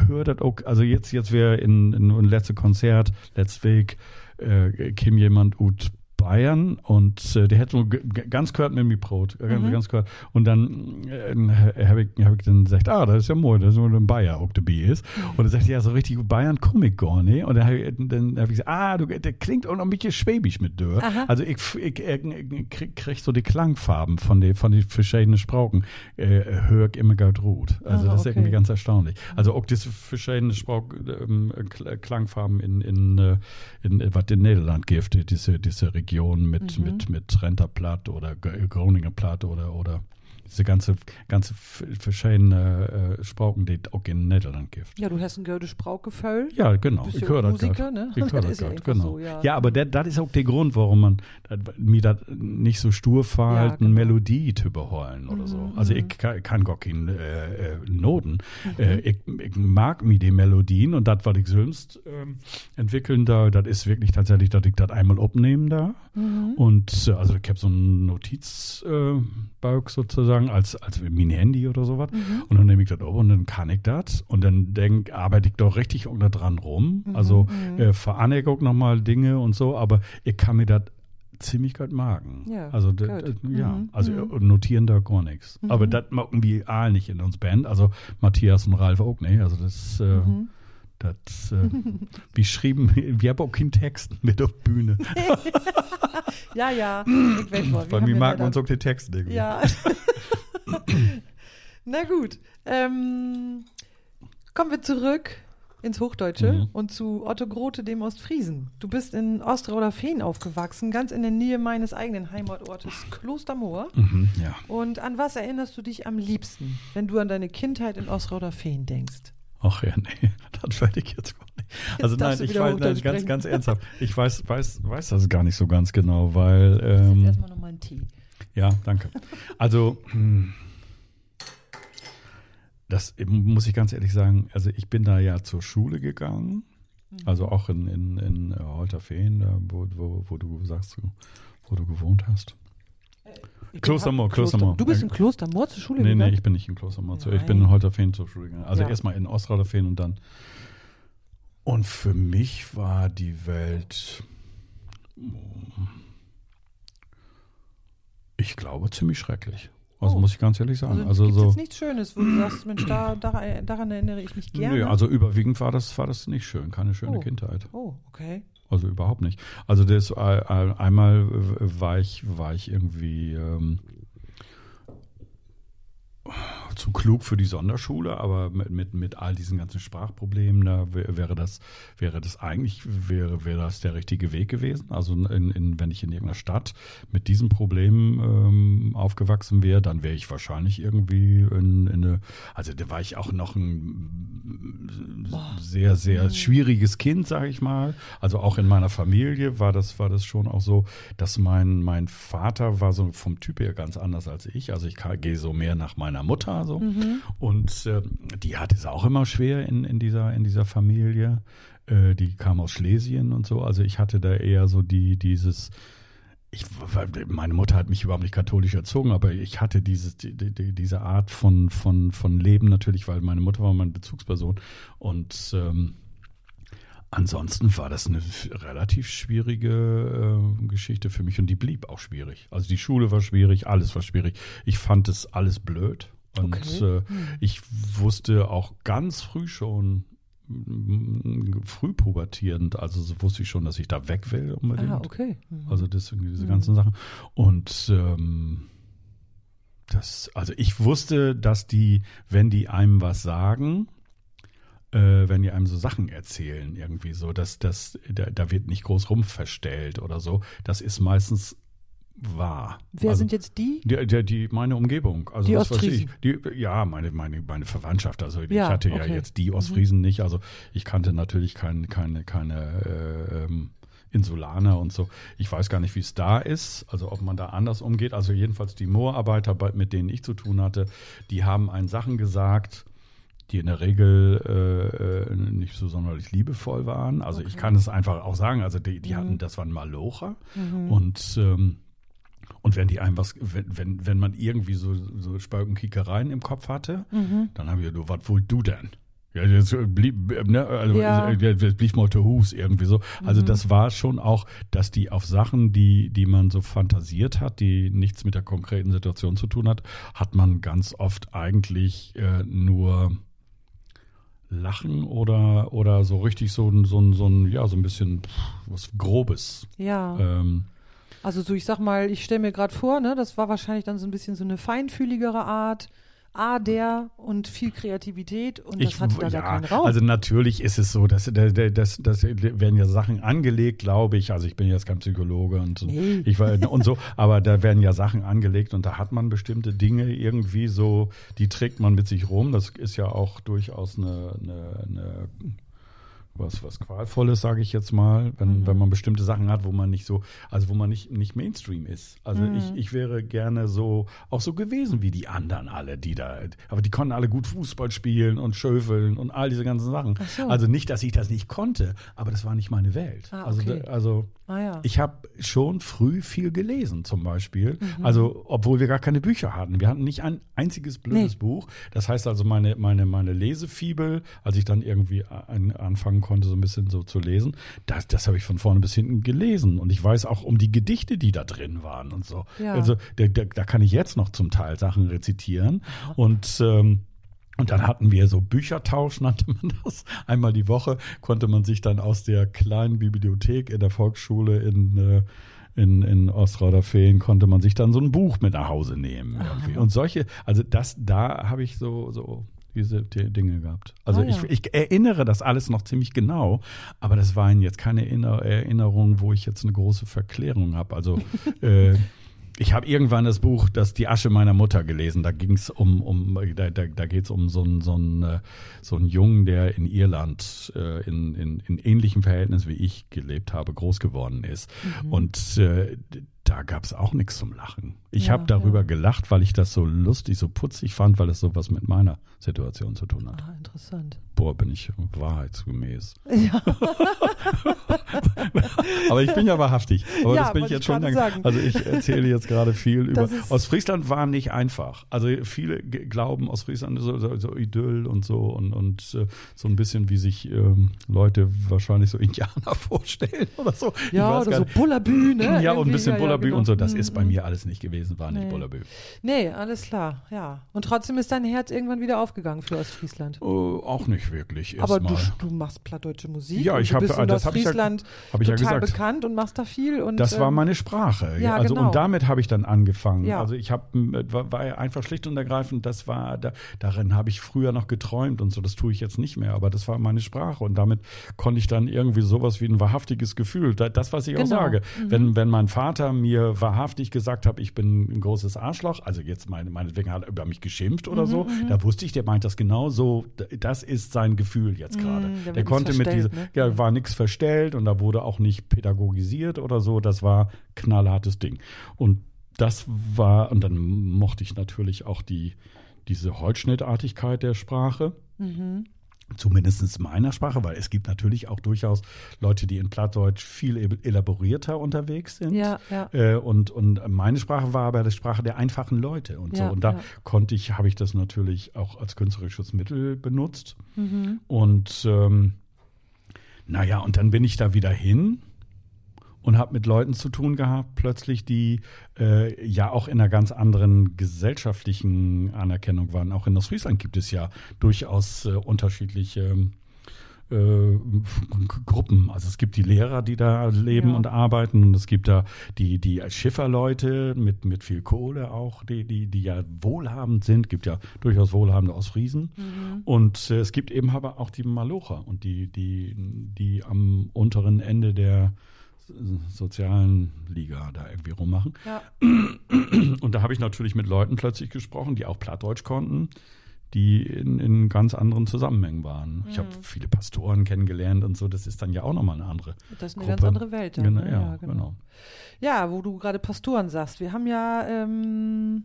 höre das auch, also jetzt, jetzt wäre in, in ein letztes Konzert, letztes Week, äh, kam jemand ut Bayern und äh, der hätte so ganz gehört mit mir Brot, äh, Mhm. ganz gehört. Und dann äh, habe ich, hab ich dann gesagt, ah, das ist ja mooi, das ist nur ein Bayer, auch dabei ist. Und er sagt, ja, so richtig Bayern komme ich gar nicht. Und dann habe ich, dann hab ich gesagt, ah, du, der klingt auch noch ein bisschen schwäbisch mit dir. Also ich, ich, ich krieg, krieg so die Klangfarben von den von den verschiedenen Sprachen, äh, höre ich immer gut rot. Also Ah, das ist okay. irgendwie ganz erstaunlich. Also auch diese verschiedenen Sprach, ähm, Kl- Klangfarben in, in, äh, in, in was in Niederland gibt, diese, diese Region mit, Mhm. mit, mit Renterplatt oder Groninger Platt oder, oder diese ganze, ganze verschiedene äh, Sprachen, die es auch in Niederland gibt. Ja, du hast ein gutes Sprauchgefühl. Ja, genau. Ich ja höre das Musiker, ne? Ich Das höre das ja einfach genau. so, ja. ja. aber das ist auch der Grund, warum man dat, mir das nicht so stur verhalten, genau. Melodie zu überholen oder so. Also ich kann, kann gar keine äh, äh, Noten. Äh, ich, ich mag mir die Melodien und das, was ich sonst ähm, entwickeln da, das ist wirklich tatsächlich, dass ich das einmal abnehmen da. Und äh, also ich habe so einen Notizbauch äh, Sozusagen als, als mein Handy oder sowas. Und dann nehme ich das auf und dann kann ich das. Und dann denk, arbeite ich doch richtig auch dran rum. Also äh, veranne ich auch nochmal Dinge und so, aber ich kann mir das ziemlich gut magen. Ja, also gut. ja, Mhm, also äh, notieren da gar nichts. Aber das machen wir all nicht in uns Band. Also Matthias und Ralf auch nicht. Also das, äh, das, äh, wir schrieben, wir haben auch keinen Text mit auf Bühne. Ja, ja. Mal, wir Bei mir mag man so den Text irgendwie. Ja. Na gut. Ähm, kommen wir zurück ins Hochdeutsche Mhm. und zu Otto Grote, dem Ostfriesen. Du bist in Ostrauder-Feen aufgewachsen, ganz in der Nähe meines eigenen Heimatortes Klostermoor. Mhm, ja. Und an was erinnerst du dich am liebsten, wenn du an deine Kindheit in Ostrauder-Feen denkst? Ach ja, nee, das werde ich jetzt gar nicht. Also nein, ich weiß, nein, ganz, ganz ernsthaft. Ich weiß, weiß, weiß das gar nicht so ganz genau, weil, ähm, Erstmal nochmal ein Tee. ja, danke. Also, hm, das muss ich ganz ehrlich sagen, also ich bin da ja zur Schule gegangen, also auch in, in, in Holterfeen, da, wo, wo, wo du sagst, wo du gewohnt hast. Klostermoor, Klostermoor. Du bist in Klostermoor zur Schule Nee, nee, gegangen? ich bin nicht in Klostermoor. zur- Ich Nein. bin in Holterfeen zur Schule gegangen. Also Ja. erstmal in Ostrauderfeen und dann. Und für mich war die Welt, ich glaube, ziemlich schrecklich. Also Oh. muss ich ganz ehrlich sagen. Also, Also, gibt so. jetzt nichts Schönes, wo du sagst, Mensch, da, daran, daran erinnere ich mich gerne. Nö, also überwiegend war das, war das nicht schön, keine schöne Oh. Kindheit. oh, okay. Also überhaupt nicht. Also das äh, äh, einmal war ich war ich irgendwie ähm, zu klug für die Sonderschule, aber mit, mit, mit all diesen ganzen Sprachproblemen, da wär- wäre das, wäre das eigentlich, wäre, wäre das der richtige Weg gewesen. Also in, in, wenn ich in irgendeiner Stadt mit diesem Problem ähm, aufgewachsen wäre, dann wäre ich wahrscheinlich irgendwie in, in eine, also da war ich auch noch ein sehr, sehr schwieriges Kind, sage ich mal. Also auch in meiner Familie war das, war das schon auch so, dass mein, mein Vater war so vom Typ her ganz anders als ich. Also ich gehe so mehr nach meiner Mutter so. Und äh, die hatte es auch immer schwer in, in, dieser, in dieser Familie. Äh, die kam aus Schlesien und so. Also ich hatte da eher so die, dieses, ich, meine Mutter hat mich überhaupt nicht katholisch erzogen, aber ich hatte dieses, die, die, diese Art von, von, von Leben natürlich, weil meine Mutter war meine Bezugsperson. Und ähm, ansonsten war das eine relativ schwierige äh, Geschichte für mich und die blieb auch schwierig. Also die Schule war schwierig, alles war schwierig. Ich fand es alles blöd. Und Okay. äh, ich wusste auch ganz früh schon, m- früh pubertierend, also so wusste ich schon, dass ich da weg will unbedingt. Ah, okay. Mhm. Also deswegen diese ganzen Sachen. Und ähm, das, also ich wusste, dass die, wenn die einem was sagen, äh, wenn die einem so Sachen erzählen, irgendwie so, dass das, da, da wird nicht groß rumverstellt oder so. Das ist meistens wahr. Wer also, sind jetzt die? Die, die, die, meine Umgebung. Also Die was weiß ich. Ostfriesen? Die, ja, meine, meine, meine Verwandtschaft. Also ich Ja, hatte ja okay. jetzt die Ostfriesen nicht. Also ich kannte natürlich kein, keine, keine äh, ähm, Insulaner und so. Ich weiß gar nicht, wie es da ist, also ob man da anders umgeht. Also jedenfalls die Moorarbeiter, bei- mit denen ich zu tun hatte, die haben einen Sachen gesagt, die in der Regel äh, äh, nicht so sonderlich liebevoll waren. Also ich kann es einfach auch sagen. Also die, die hatten, das waren Malocher und ähm, und wenn die einem was, wenn, wenn, wenn man irgendwie so, so Spalkenkickereien im Kopf hatte, dann haben wir, du, was wohl du denn? Ja, das blieb, äh, ne, also, Ja. äh, das blieb mal to Hus irgendwie so. Also das war schon auch, dass die auf Sachen, die, die man so fantasiert hat, die nichts mit der konkreten Situation zu tun hat, hat man ganz oft eigentlich äh, nur Lachen oder, oder so richtig so ein, so so ein, ja, so ein bisschen pff, was Grobes. Ja. Ähm, Also so, ich sag mal, ich stelle mir gerade vor, ne, das war wahrscheinlich dann so ein bisschen so eine feinfühligere Art. A, der und viel Kreativität und das hatte da ja, gar keinen Raum. Also natürlich ist es so, dass das, das, das werden ja Sachen angelegt, glaube ich. Also ich bin jetzt kein Psychologe und so, Nee. ich war, und so, aber da werden ja Sachen angelegt und da hat man bestimmte Dinge irgendwie so, die trägt man mit sich rum. Das ist ja auch durchaus eine, eine, eine was, was Qualvolles, sage ich jetzt mal, wenn, wenn man bestimmte Sachen hat, wo man nicht so, also wo man nicht, nicht Mainstream ist. Also ich, ich wäre gerne so, auch so gewesen wie die anderen alle, die da, aber die konnten alle gut Fußball spielen und schöfeln und all diese ganzen Sachen. Ach so. Also nicht, dass ich das nicht konnte, aber das war nicht meine Welt. Ah, Also, okay. da, also ah ja. ich habe schon früh viel gelesen, zum Beispiel. Mhm. Also, obwohl wir gar keine Bücher hatten. Wir hatten nicht ein einziges blödes Nee. Buch. Das heißt also, meine, meine, meine Lesefibel, als ich dann irgendwie an, anfangen konnte, so ein bisschen so zu lesen, das, das habe ich von vorne bis hinten gelesen. Und ich weiß auch um die Gedichte, die da drin waren und so. Ja. Also, da, da, da kann ich jetzt noch zum Teil Sachen rezitieren. Und ähm, und dann hatten wir so Büchertausch, nannte man das. Einmal die Woche konnte man sich dann aus der kleinen Bibliothek in der Volksschule in, äh, in, in Ostrauder-Feen konnte man sich dann so ein Buch mit nach Hause nehmen. Irgendwie. Und solche, also das, da habe ich so, so diese die Dinge gehabt. Also Ah, ja. ich, ich erinnere das alles noch ziemlich genau, aber das waren jetzt keine Erinner- Erinnerungen, wo ich jetzt eine große Verklärung habe. Also äh, ich habe irgendwann das Buch, das die Asche meiner Mutter gelesen. Da ging es um, um, da, da, da geht es um so einen so einen, äh, so einen Jungen, der in Irland äh, in, in, in ähnlichem Verhältnis wie ich gelebt habe, groß geworden ist. Und äh, da gab es auch nichts zum Lachen. Ich Ja, habe darüber ja. gelacht, weil ich das so lustig, so putzig fand, weil es sowas mit meiner Situation zu tun hat. ah, interessant. Boah, bin ich wahrheitsgemäß. Ja. Aber ich bin ja wahrhaftig. Aber Ja, das bin ich jetzt ich schon sagen. Also ich erzähle jetzt gerade viel über. Das Ostfriesland war nicht einfach. Also viele glauben, Ostfriesland ist so, so, so Idyll und so und, und äh, so ein bisschen wie sich ähm, Leute wahrscheinlich so Indianer vorstellen oder so. Ja, oder so. Bullabü, ne? Ja, und ein bisschen ja, Bullabü genau. und so. Das Mhm, ist bei mir alles nicht gewesen, war nicht Nee. Bullabü. Nee, alles klar, ja. Und trotzdem ist dein Herz irgendwann wieder aufgegangen für Ostfriesland. Oh, auch nicht wirklich. Aber du, du machst plattdeutsche Musik. Ja, ich du hab- bist in das hab ich ja- Ostfriesland hab ich ja gesagt. bekannt und machst da viel. Und, Das war ähm, meine Sprache. ja, also genau. und damit habe ich dann angefangen. Ja. Also ich habe war, war einfach schlicht und ergreifend, das war da, darin habe ich früher noch geträumt und so. Das tue ich jetzt nicht mehr, aber das war meine Sprache und damit konnte ich dann irgendwie sowas wie ein wahrhaftiges Gefühl. Da- Das, was ich auch Genau. sage, Mhm. wenn wenn mein Vater mir wahrhaftig gesagt hat, ich bin ein großes Arschloch, also jetzt meine meinetwegen hat er über mich geschimpft oder Mhm, so, da wusste ich, der meint das genau so. Das ist sein Gefühl jetzt gerade. Mhm, da wird der nichts konnte mit dieser, ne? ja, war nichts verstellt und da wurde auch nicht pädagogisiert oder so. Das war knallhartes Ding. Und das war, und dann mochte ich natürlich auch die, diese Holzschnittartigkeit der Sprache. Mhm. Zumindest meiner Sprache, weil es gibt natürlich auch durchaus Leute, die in Plattdeutsch viel el- elaborierter unterwegs sind. Ja, ja. Äh, und, und meine Sprache war aber die Sprache der einfachen Leute und Ja, so. Und da ja. konnte ich, habe ich das natürlich auch als künstlerisches Mittel benutzt. Mhm. Und ähm, naja, und dann bin ich da wieder hin und habe mit Leuten zu tun gehabt, plötzlich, die äh, ja auch in einer ganz anderen gesellschaftlichen Anerkennung waren. Auch in Ostfriesland gibt es ja durchaus äh, unterschiedliche äh, Gruppen. Also es gibt die Lehrer, die da leben Ja. und arbeiten und es gibt da die, die Schifferleute mit, mit viel Kohle auch, die, die, die ja wohlhabend sind. gibt ja durchaus wohlhabende Ostfriesen. Mhm. Und äh, es gibt eben aber auch die Malocher und die, die, die am unteren Ende der sozialen Liga da irgendwie rummachen. Ja. Und da habe ich natürlich mit Leuten plötzlich gesprochen, die auch Plattdeutsch konnten, die in, in ganz anderen Zusammenhängen waren. Ich habe viele Pastoren kennengelernt und so. Das ist dann ja auch nochmal eine andere. Das ist eine Gruppe. ganz andere Welt. Dann, Genau, ne? ja, genau. Ja, wo du gerade Pastoren sagst. Wir haben ja, ähm,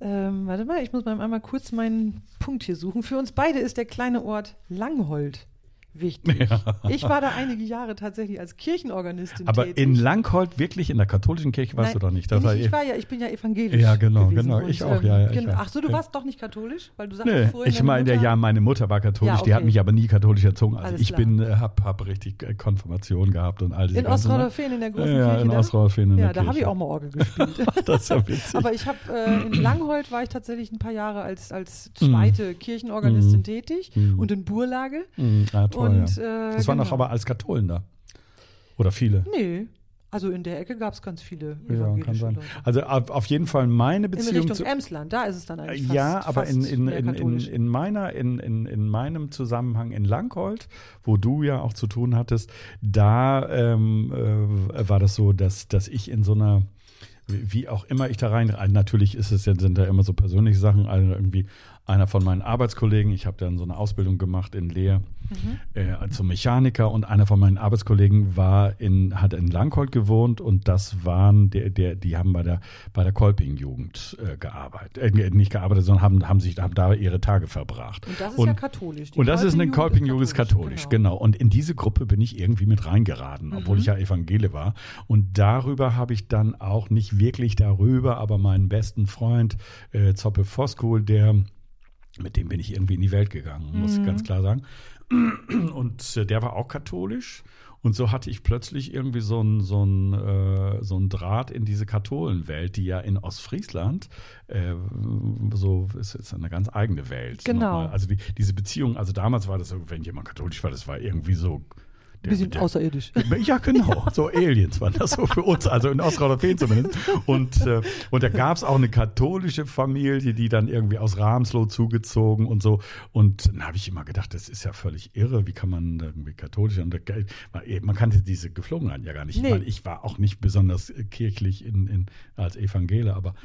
ähm, warte mal, ich muss mal einmal kurz meinen Punkt hier suchen. Für uns beide ist der kleine Ort Langhold wichtig. Ich war da einige Jahre tatsächlich als Kirchenorganistin Aber tätig. in Langhold, wirklich in der katholischen Kirche warst Nein, du doch nicht. Das ich, war ich eh- war ja, ich bin ja evangelisch. Ja, genau, genau. und, Ich auch, ja, ja, ich genau. Ach so, du ja. warst doch nicht katholisch, weil du sagst Nee, vorhin, ich meine, Mutter- ja, meine Mutter war katholisch, Ja, die hat okay. mich aber nie katholisch erzogen. Also Alles ich klar. bin, äh, hab, hab richtig äh, Konfirmation gehabt und all diese in ganzen Sachen. Ostrauderfehn in der großen Ja, Kirche. in da? Ostrauderfehn in Ja, der da habe ich auch mal Orgel gespielt. Das ist ja witzig. Aber ich habe äh, in Langhold war ich tatsächlich ein paar Jahre als, als zweite Kirchenorganistin Mm. tätig Mm. und in Burlage. Und, ja. äh, Das waren doch genau. aber als Katholen da. Oder viele. Nee, also in der Ecke gab es ganz viele Ja, kann sein. Leute. Also auf, jeden Fall meine In Beziehung Richtung zu. Emsland, da ist es dann eigentlich fast, ja, aber fast in, in, in, in, in meiner, in, in, in meinem Zusammenhang in Langhold, wo du ja auch zu tun hattest, da ähm, äh, war das so, dass, dass ich in so einer wie auch immer ich da rein, also natürlich ist es ja, sind da immer so persönliche Sachen, also irgendwie einer von meinen Arbeitskollegen, ich habe dann so eine Ausbildung gemacht in Leer Mhm. äh, zum Mechaniker und einer von meinen Arbeitskollegen war in, hat in Langhold gewohnt und das waren der, der, die haben bei der bei der Kolping-Jugend äh, gearbeitet, äh, nicht gearbeitet, sondern haben, haben sich haben da ihre Tage verbracht. Und das ist ja katholisch. Die Und das ist eine Kolping-Jugend ist katholisch, genau. Und in diese Gruppe bin ich irgendwie mit reingeraten, obwohl Mhm. ich ja Evangele war. Und darüber habe ich dann auch nicht wirklich darüber, aber meinen besten Freund äh, Zoppe Voskul, der mit dem bin ich irgendwie in die Welt gegangen, muss Mhm. ich ganz klar sagen. Und äh, der war auch katholisch. Und so hatte ich plötzlich irgendwie so ein, so ein, äh, so ein Draht in diese Katholenwelt, die ja in Ostfriesland äh, so ist, ist eine ganz eigene Welt. Genau. nochmal. Also die, diese Beziehung, also damals war das so, wenn jemand katholisch war, das war irgendwie so. Der- Bisschen der- außerirdisch. ja, genau. So Aliens waren das so für uns, also in Ostrauderfehn zumindest. Und, äh, und da gab es auch eine katholische Familie, die dann irgendwie aus Ramsloh zugezogen und so. Und dann habe ich immer gedacht, das ist ja völlig irre. Wie kann man irgendwie katholisch und da- man, man kannte diese Geflogenheiten ja gar nicht. Nee. Ich meine, ich war auch nicht besonders äh, kirchlich in, in, als Evangele, aber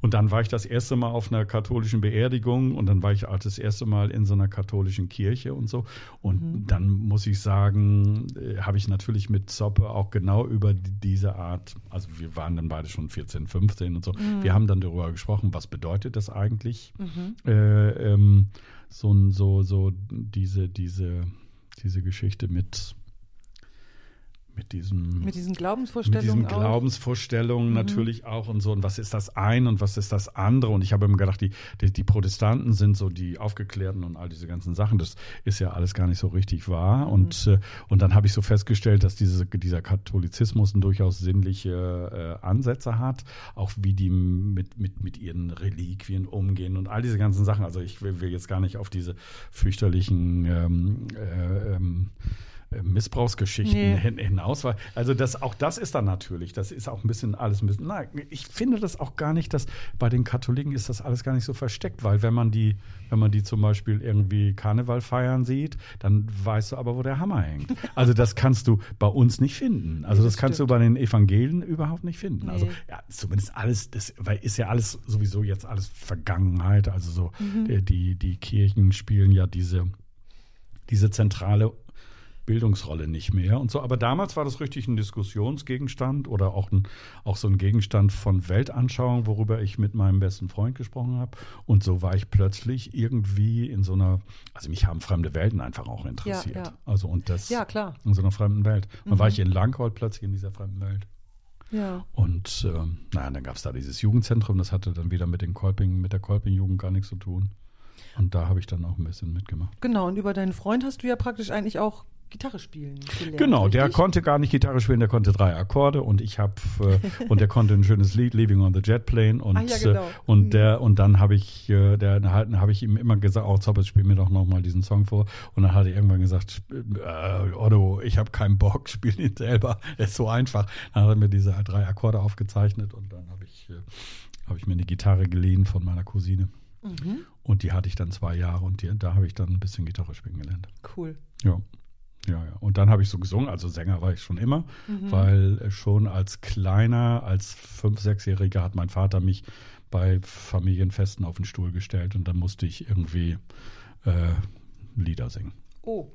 und dann war ich das erste Mal auf einer katholischen Beerdigung und dann war ich auch das erste Mal in so einer katholischen Kirche und so. Und dann muss ich sagen, äh, habe ich natürlich mit Zoppe auch genau über die, diese Art, also wir waren dann beide schon 14, 15 und so. Wir haben dann darüber gesprochen, was bedeutet das eigentlich? Äh, ähm, so, so, so diese, diese, diese Geschichte mit, mit diesem Mit diesen mit Glaubensvorstellungen diesen auch. Glaubensvorstellungen natürlich auch und so. Und was ist das eine und was ist das andere? Und ich habe immer gedacht, die, die, die Protestanten sind so die Aufgeklärten und all diese ganzen Sachen. Das ist ja alles gar nicht so richtig wahr. Und, äh, und dann habe ich so festgestellt, dass diese, dieser Katholizismus ein durchaus sinnliche äh, Ansätze hat, auch wie die mit, mit, mit ihren Reliquien umgehen und all diese ganzen Sachen. Also ich will, will jetzt gar nicht auf diese fürchterlichen ähm, äh, ähm, äh, Missbrauchsgeschichten Nee. hin, hinaus war. Also das, auch das ist dann natürlich, das ist auch ein bisschen alles ein bisschen, nein, ich finde das auch gar nicht, dass bei den Katholiken ist das alles gar nicht so versteckt, weil wenn man die, wenn man die zum Beispiel irgendwie Karneval feiern sieht, dann weißt du aber, wo der Hammer hängt. Also das kannst du bei uns nicht finden. Also Nee, das, das kannst du bei den Evangelien überhaupt nicht finden. Also Nee. ja, zumindest alles, das weil ist ja alles sowieso jetzt alles Vergangenheit. Also so Mhm. die, die, die Kirchen spielen ja diese, diese zentrale Bildungsrolle nicht mehr und so. Aber damals war das richtig ein Diskussionsgegenstand oder auch, ein, auch so ein Gegenstand von Weltanschauung, worüber ich mit meinem besten Freund gesprochen habe. Und so war ich plötzlich irgendwie in so einer, also mich haben fremde Welten einfach auch interessiert. ja. Also und das Ja, klar. in so einer fremden Welt. Dann war ich in Langhold plötzlich in dieser fremden Welt. Ja. Und ähm, naja, dann gab es da dieses Jugendzentrum, das hatte dann wieder mit den Kolping, mit der Kolping-Jugend gar nichts zu tun. Und da habe ich dann auch ein bisschen mitgemacht. Genau, und über deinen Freund hast du ja praktisch eigentlich auch Gitarre spielen gelernt. Genau, der richtig? konnte gar nicht Gitarre spielen, der konnte drei Akkorde und ich habe äh, und der konnte ein schönes Lied Leaving on the Jet Plane und Ah, ja, genau. äh, und Mhm. der und dann habe ich äh, der habe ich ihm immer gesagt, oh Zoppes, spiel mir doch noch mal diesen Song vor und dann hat er irgendwann gesagt, äh, Otto, ich habe keinen Bock, spiel ihn selber, der ist so einfach. Dann hat er mir diese drei Akkorde aufgezeichnet und dann habe ich äh, habe ich mir eine Gitarre geliehen von meiner Cousine Mhm. und die hatte ich dann zwei Jahre und die, da habe ich dann ein bisschen Gitarre spielen gelernt. Cool. Ja. Ja, ja. Und dann habe ich so gesungen, also Sänger war ich schon immer, Mhm. weil äh, schon als kleiner, als fünf-, sechsjähriger hat mein Vater mich bei Familienfesten auf den Stuhl gestellt und dann musste ich irgendwie äh, Lieder singen. Oh,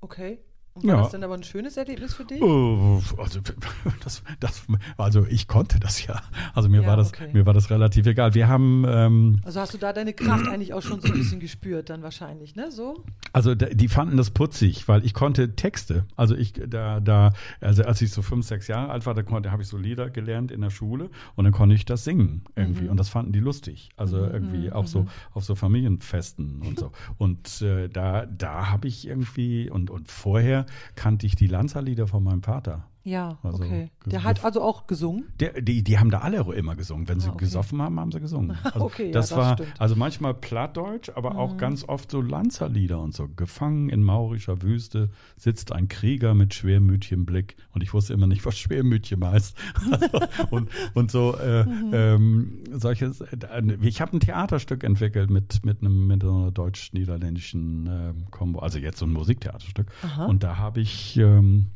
okay. Und war Ja. das dann aber ein schönes Erlebnis für dich? Oh, Also, das, das, also ich konnte das ja. Also mir Ja, war das, okay. mir war das relativ egal. Wir haben ähm, Also hast du da deine Kraft eigentlich auch schon so ein bisschen gespürt dann wahrscheinlich, ne? So? Also die fanden das putzig, weil ich konnte Texte. Also ich da da also als ich so fünf sechs Jahre alt war, da konnte habe ich so Lieder gelernt in der Schule und dann konnte ich das singen irgendwie Mhm. und das fanden die lustig. Also irgendwie auch so auf so Familienfesten und so. Und äh, da da habe ich irgendwie und und vorher kannte ich die Lanza-Lieder von meinem Vater. Ja, Also, okay. Der hat also auch gesungen? Der, die, die haben da alle immer gesungen. Wenn sie Ah, okay. gesoffen haben, haben sie gesungen. Also Okay, ja, das das war stimmt. Mhm. also manchmal Plattdeutsch, aber auch ganz oft so Lanzerlieder und so. Gefangen in maurischer Wüste sitzt ein Krieger mit schwermütigem Blick. Und ich wusste immer nicht, was schwermütig heißt. und, und so äh, Mhm. ähm, solches. Äh, ich habe ein Theaterstück entwickelt mit mit einem mit einer deutsch-niederländischen äh, Kombo. Also jetzt so ein Musiktheaterstück. Aha. Und da habe ich ähm,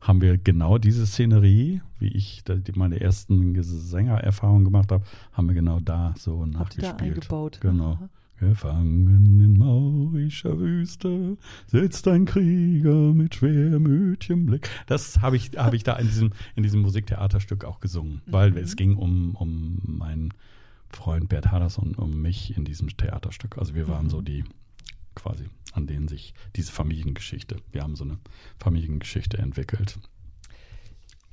haben wir genau diese Szenerie, wie ich meine ersten Sängererfahrungen gemacht habe, haben wir genau da so Habt ihr da nachgespielt. eingebaut? Genau. Aha. Gefangen in maurischer Wüste sitzt ein Krieger mit schwermütigem Blick. Das habe ich, habe ich da in diesem, in diesem Musiktheaterstück auch gesungen, weil Mhm. es ging um, um meinen Freund Bert Hadders und um mich in diesem Theaterstück. Also wir waren Mhm. so die quasi, an denen sich diese Familiengeschichte, wir haben so eine Familiengeschichte entwickelt.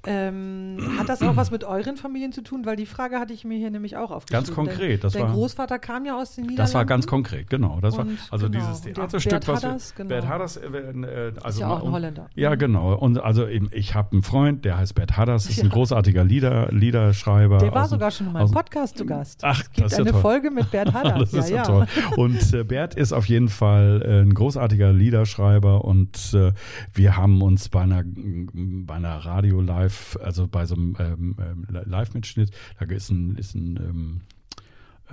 Ähm, hat das auch was mit euren Familien zu tun? Weil die Frage hatte ich mir hier nämlich auch aufgeschrieben. Ganz konkret, Dein, das dein war- Großvater kam ja aus den Niederlanden. Das war ganz konkret, genau. Das war also genau, dieses Theaterstück, Bert was wir- Hadders, genau. Bert Hadders, äh, äh, also ja auch ein und- Holländer. Ja, genau. Und also eben, ich habe einen Freund, der heißt Bert Hadders, ist ein Ja. großartiger Lieder, Liederschreiber. Der war aus sogar schon aus dem- Podcast zu Gast. Ach, es gibt das ist ja eine toll. Folge mit Bert Hadders. Das ist ja, ja, toll. Und äh, Bert ist auf jeden Fall äh, ein großartiger Liederschreiber und äh, wir haben uns bei einer, bei einer Radio-Live, also bei so einem ähm, ähm, Live-Mitschnitt, da ist ein, ist ein ähm, äh, ein-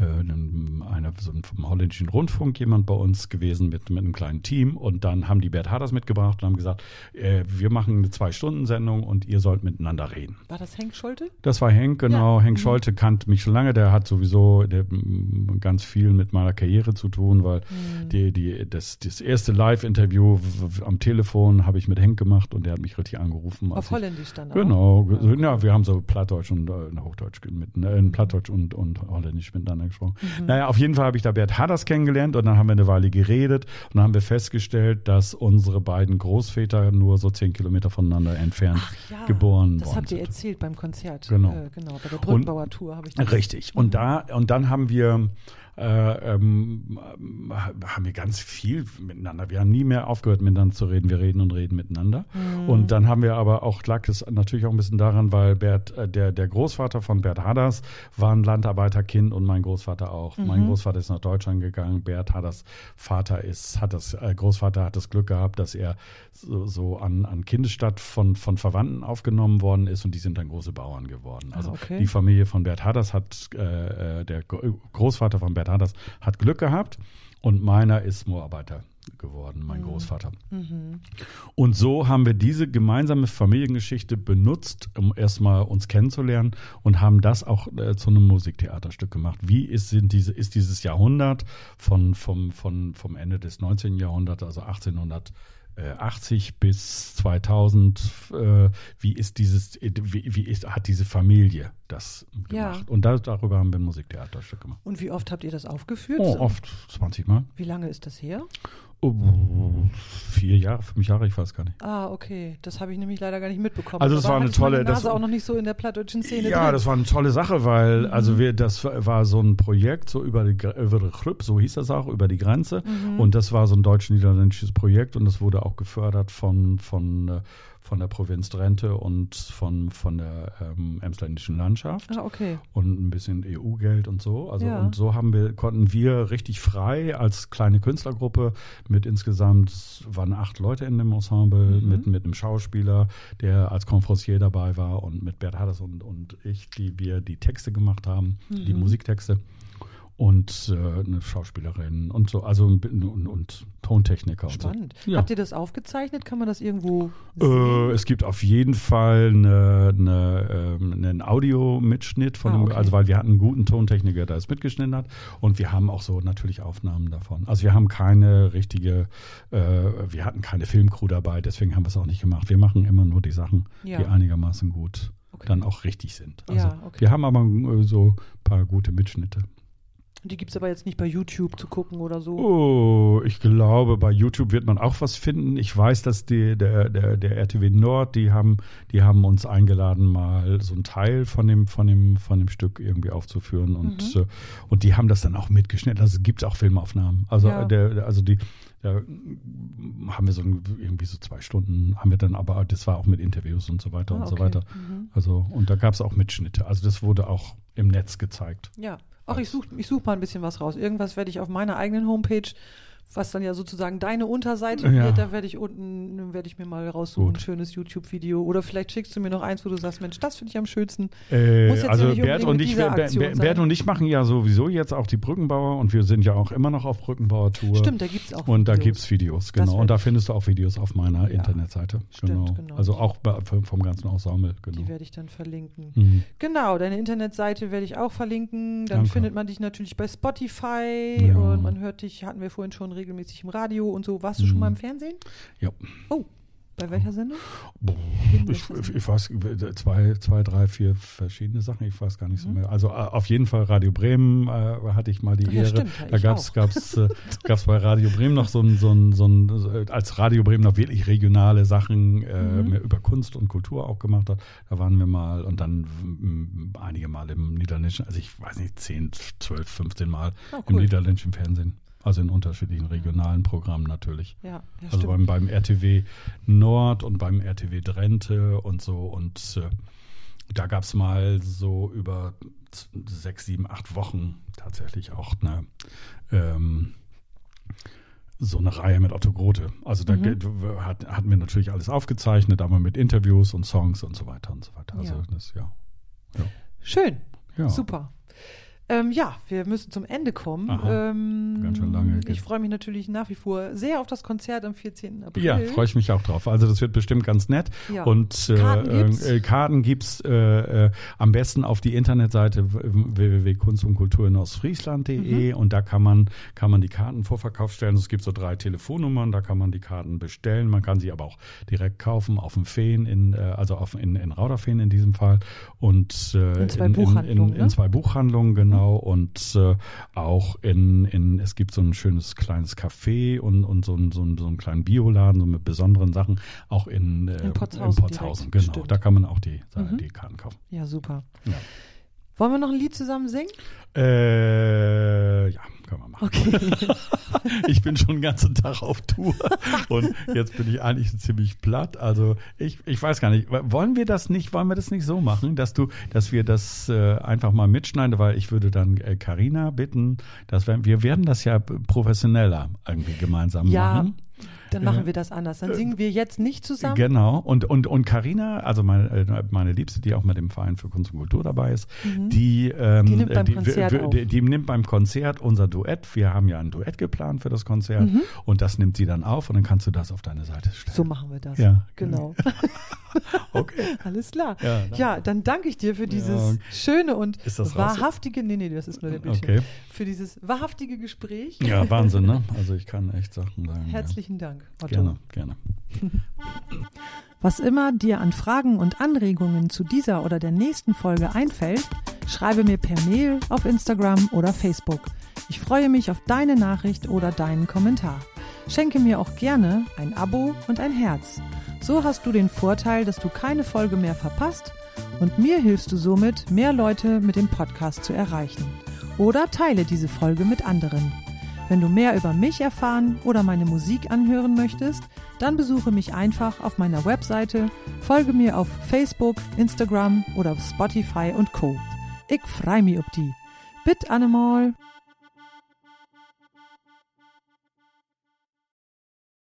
einer so vom holländischen Rundfunk jemand bei uns gewesen mit, mit einem kleinen Team und dann haben die Bert Hadders mitgebracht und haben gesagt, äh, wir machen eine Zwei-Stunden-Sendung und ihr sollt miteinander reden. War das Henk Scholte? Das war Henk, genau. Ja. Henk Mhm. Scholte kannte mich schon lange. Der hat sowieso der, m, ganz viel mit meiner Karriere zu tun, weil Mhm. die, die, das, das erste Live-Interview am Telefon habe ich mit Henk gemacht und der hat mich richtig angerufen. Auf Holländisch dann auch? Genau, Ja, ge- ja, wir haben so Plattdeutsch und äh, Hochdeutsch mit, äh, Plattdeutsch und, und Holländisch miteinander gesprochen. Mhm. Naja, auf jeden Fall habe ich da Bert Hadders kennengelernt und dann haben wir eine Weile geredet und dann haben wir festgestellt, dass unsere beiden Großväter nur so zehn Kilometer voneinander entfernt ja, geboren das worden habt ihr sind. erzählt beim Konzert. Genau. Äh, genau, bei der Brückenbauer Tour habe ich das. Richtig. Und da und dann haben wir äh, ähm, haben wir ganz viel miteinander. Wir haben nie mehr aufgehört, miteinander zu reden. Wir reden und reden miteinander. Und dann haben wir aber auch, lag es natürlich auch ein bisschen daran, weil Bert, äh, der, der Großvater von Bert Hadders war ein Landarbeiterkind und mein Großvater auch. Mein Großvater ist nach Deutschland gegangen. Bert Hadders Vater ist, hat das, äh, Großvater hat das Glück gehabt, dass er so, so an, an Kindesstadt von, von Verwandten aufgenommen worden ist und die sind dann große Bauern geworden. Also okay. die Familie von Bert Hadders hat, äh, äh, der Gro- Großvater von Bert Hadders hat Glück gehabt und meiner ist Moorarbeiter geworden, mein Großvater. Und so haben wir diese gemeinsame Familiengeschichte benutzt, um erstmal uns kennenzulernen und haben das auch äh, zu einem Musiktheaterstück gemacht. Wie ist, sind diese, ist dieses Jahrhundert von, vom, von, vom Ende des 19. Jahrhunderts, also 1880 bis 2000, äh, wie ist dieses, wie, wie ist, hat diese Familie das Ja. gemacht? Und da, darüber haben wir ein Musiktheaterstück gemacht. Und wie oft habt ihr das aufgeführt? Oh, oft 20 Mal. Wie lange ist das her? Oh, vier Jahre, fünf Jahre, ich weiß gar nicht. Ah, okay. Das habe ich nämlich leider gar nicht mitbekommen. Also das war eine tolle. Das auch noch nicht so in der plattdeutschen Szene. Ja, drin. das war eine tolle Sache, weil Mhm. also wir, das war so ein Projekt so über die über die Chlüpp, so hieß das auch über die Grenze Mhm. und das war so ein deutsch-niederländisches Projekt und das wurde auch gefördert von von äh, von der Provinz Drenthe und von von der ähm, emsländischen Landschaft Ah, okay. und ein bisschen EU-Geld und so. Also Ja. und so haben wir konnten wir richtig frei als kleine Künstlergruppe mit insgesamt waren acht Leute in dem Ensemble Mhm. mit mit einem Schauspieler, der als Conferencier dabei war und mit Bert Hadders und und ich, die wir die Texte gemacht haben, die Mhm. Musiktexte und äh, eine Schauspielerin und so, also und, und, und Tontechniker und Spannend. so. Ja. Habt ihr das aufgezeichnet? Kann man das irgendwo Äh, es gibt auf jeden Fall eine, eine, ähm, einen Audiomitschnitt von Ah, dem, okay. also weil wir hatten einen guten Tontechniker, der es mitgeschnitten hat und wir haben auch so natürlich Aufnahmen davon. Also wir haben keine richtige, äh, wir hatten keine Filmcrew dabei, deswegen haben wir es auch nicht gemacht. Wir machen immer nur die Sachen, Ja. die einigermaßen gut Okay. dann auch richtig sind. Also Ja, okay. wir haben aber äh, so ein paar gute Mitschnitte. Die gibt es aber jetzt nicht bei YouTube zu gucken oder so. Oh, ich glaube, bei YouTube wird man auch was finden. Ich weiß, dass die, der, der, der RTW Nord, die haben, die haben uns eingeladen, mal so einen Teil von dem, von dem, von dem Stück irgendwie aufzuführen und, Mhm. äh, und die haben das dann auch mitgeschnitten. Also es gibt auch Filmaufnahmen. Also Ja. der, also die, da haben wir so irgendwie so zwei Stunden, haben wir dann aber, das war auch mit Interviews und so weiter Ah, und so okay. weiter. Mhm. Also, und da gab es auch Mitschnitte. Also das wurde auch im Netz gezeigt. Ja. Ach, ich suche ich such mal ein bisschen was raus. Irgendwas werde ich auf meiner eigenen Homepage, was dann ja sozusagen deine Unterseite Ja. wird, da werde ich unten, werde ich mir mal raussuchen, Gut. ein schönes YouTube-Video. Oder vielleicht schickst du mir noch eins, wo du sagst, Mensch, das finde ich am schönsten. Äh, Muss jetzt ja also Bert und ich, Bert, Bert, und ich machen ja sowieso jetzt auch die Brückenbauer und wir sind ja auch immer noch auf Brückenbauer-Tour. Stimmt, da gibt es auch Und da Videos. gibt es Videos, genau. Und da findest du auch Videos auf meiner Ja, Internetseite. stimmt, genau. genau. Also auch bei, vom vom ganzen Ensemble, genau. Die werde ich dann verlinken. Mhm. Genau, deine Internetseite werde ich auch verlinken. Dann Danke. findet man dich natürlich bei Spotify Ja. und man hört dich, hatten wir vorhin schon regelmäßig im Radio und so. Warst du schon Mhm. mal im Fernsehen? Ja. Oh, bei welcher Sendung? Ich, ich weiß, zwei, zwei, drei, vier verschiedene Sachen, ich weiß gar nicht so Mhm. mehr. Also äh, auf jeden Fall Radio Bremen äh, hatte ich mal die ja, Ehre. stimmt, da gab's auch. gab's, äh, gab's bei Radio Bremen noch so ein, so ein, so ein als Radio Bremen noch wirklich regionale Sachen äh, Mhm. mehr über Kunst und Kultur auch gemacht hat. Da waren wir mal und dann mm, einige Mal im niederländischen, also ich weiß nicht, 10, 12, 15 Mal Oh, im cool. niederländischen Fernsehen. Also in unterschiedlichen regionalen Programmen natürlich. Ja, ja Also stimmt. beim, beim RTW Nord und beim RTW Drenthe und so. Und äh, da gab es mal so über sechs, sieben, acht Wochen tatsächlich auch eine ähm, so eine Reihe mit Otto Grote. Also da Mhm. hat, hatten wir natürlich alles aufgezeichnet, aber mit Interviews und Songs und so weiter und so weiter. Also Ja. das ja. Schön, ja. super. Ähm, ja, wir müssen zum Ende kommen. Aha, ähm, ganz schön lange. Ich freue mich natürlich nach wie vor sehr auf das Konzert am 14. April. Ja, freue ich mich auch drauf. Also das wird bestimmt ganz nett. Ja. Und äh, Karten gibt's? äh, Karten gibt's äh, äh, am besten auf die Internetseite www.kunst und Kultur in Ostfriesland.de Mhm. und da kann man kann man die Karten Vorverkauf stellen. Es gibt so drei Telefonnummern, da kann man die Karten bestellen. Man kann sie aber auch direkt kaufen auf dem Feen in äh, also auf in, in Rauderfeen in diesem Fall und äh, In zwei in, Buchhandlungen, in, in, ne? zwei Buchhandlungen genau und äh, auch in, in es gibt so ein schönes kleines Café und, und so, ein, so, ein, so einen kleinen Bioladen so mit besonderen Sachen auch in, äh, In Potzhausen Potzhausen, direkt, genau. stimmt. Da kann man auch die, Mhm. die Karten kaufen. Ja, super. Ja. Wollen wir noch ein Lied zusammen singen? Äh, ja, können wir machen. Okay. Ich bin schon den ganzen Tag auf Tour und jetzt bin ich eigentlich ziemlich platt. Also ich, ich weiß gar nicht, wollen wir das nicht, wollen wir das nicht so machen, dass du, dass wir das äh, einfach mal mitschneiden, weil ich würde dann äh, Carina bitten, dass wir, wir werden das ja professioneller irgendwie gemeinsam Ja, machen. Dann machen wir das anders. Dann singen wir jetzt nicht zusammen. Genau. Und, und, und Carina, also meine, äh, meine Liebste, die auch mit dem Verein für Kunst und Kultur dabei ist, die, ähm, Mhm. Die nimmt beim die, Konzert wir- die, die nimmt beim Konzert unser Duett. Wir haben ja ein Duett geplant für das Konzert und das nimmt sie dann auf und dann kannst du das auf deine Seite stellen. Mhm. So machen wir das. Ja. Genau. Okay. Alles klar. Ja. Ja, dann danke ich dir für dieses Ja. schöne und wahrhaftige, nee, nee, das ist nur der Bildschirm, Okay. für dieses wahrhaftige Gespräch. Ja, Wahnsinn, ne? Also ich kann echt Sachen sagen. Herzlichen Dank, ja. Otto. Gerne, gerne. Was immer dir an Fragen und Anregungen zu dieser oder der nächsten Folge einfällt, schreibe mir per Mail auf Instagram oder Facebook. Ich freue mich auf deine Nachricht oder deinen Kommentar. Schenke mir auch gerne ein Abo und ein Herz. So hast du den Vorteil, dass du keine Folge mehr verpasst und mir hilfst du somit, mehr Leute mit dem Podcast zu erreichen. Oder teile diese Folge mit anderen. Wenn du mehr über mich erfahren oder meine Musik anhören möchtest, dann besuche mich einfach auf meiner Webseite, folge mir auf Facebook, Instagram oder auf Spotify und Co. Ich freu mich ob die. Bitte allemal.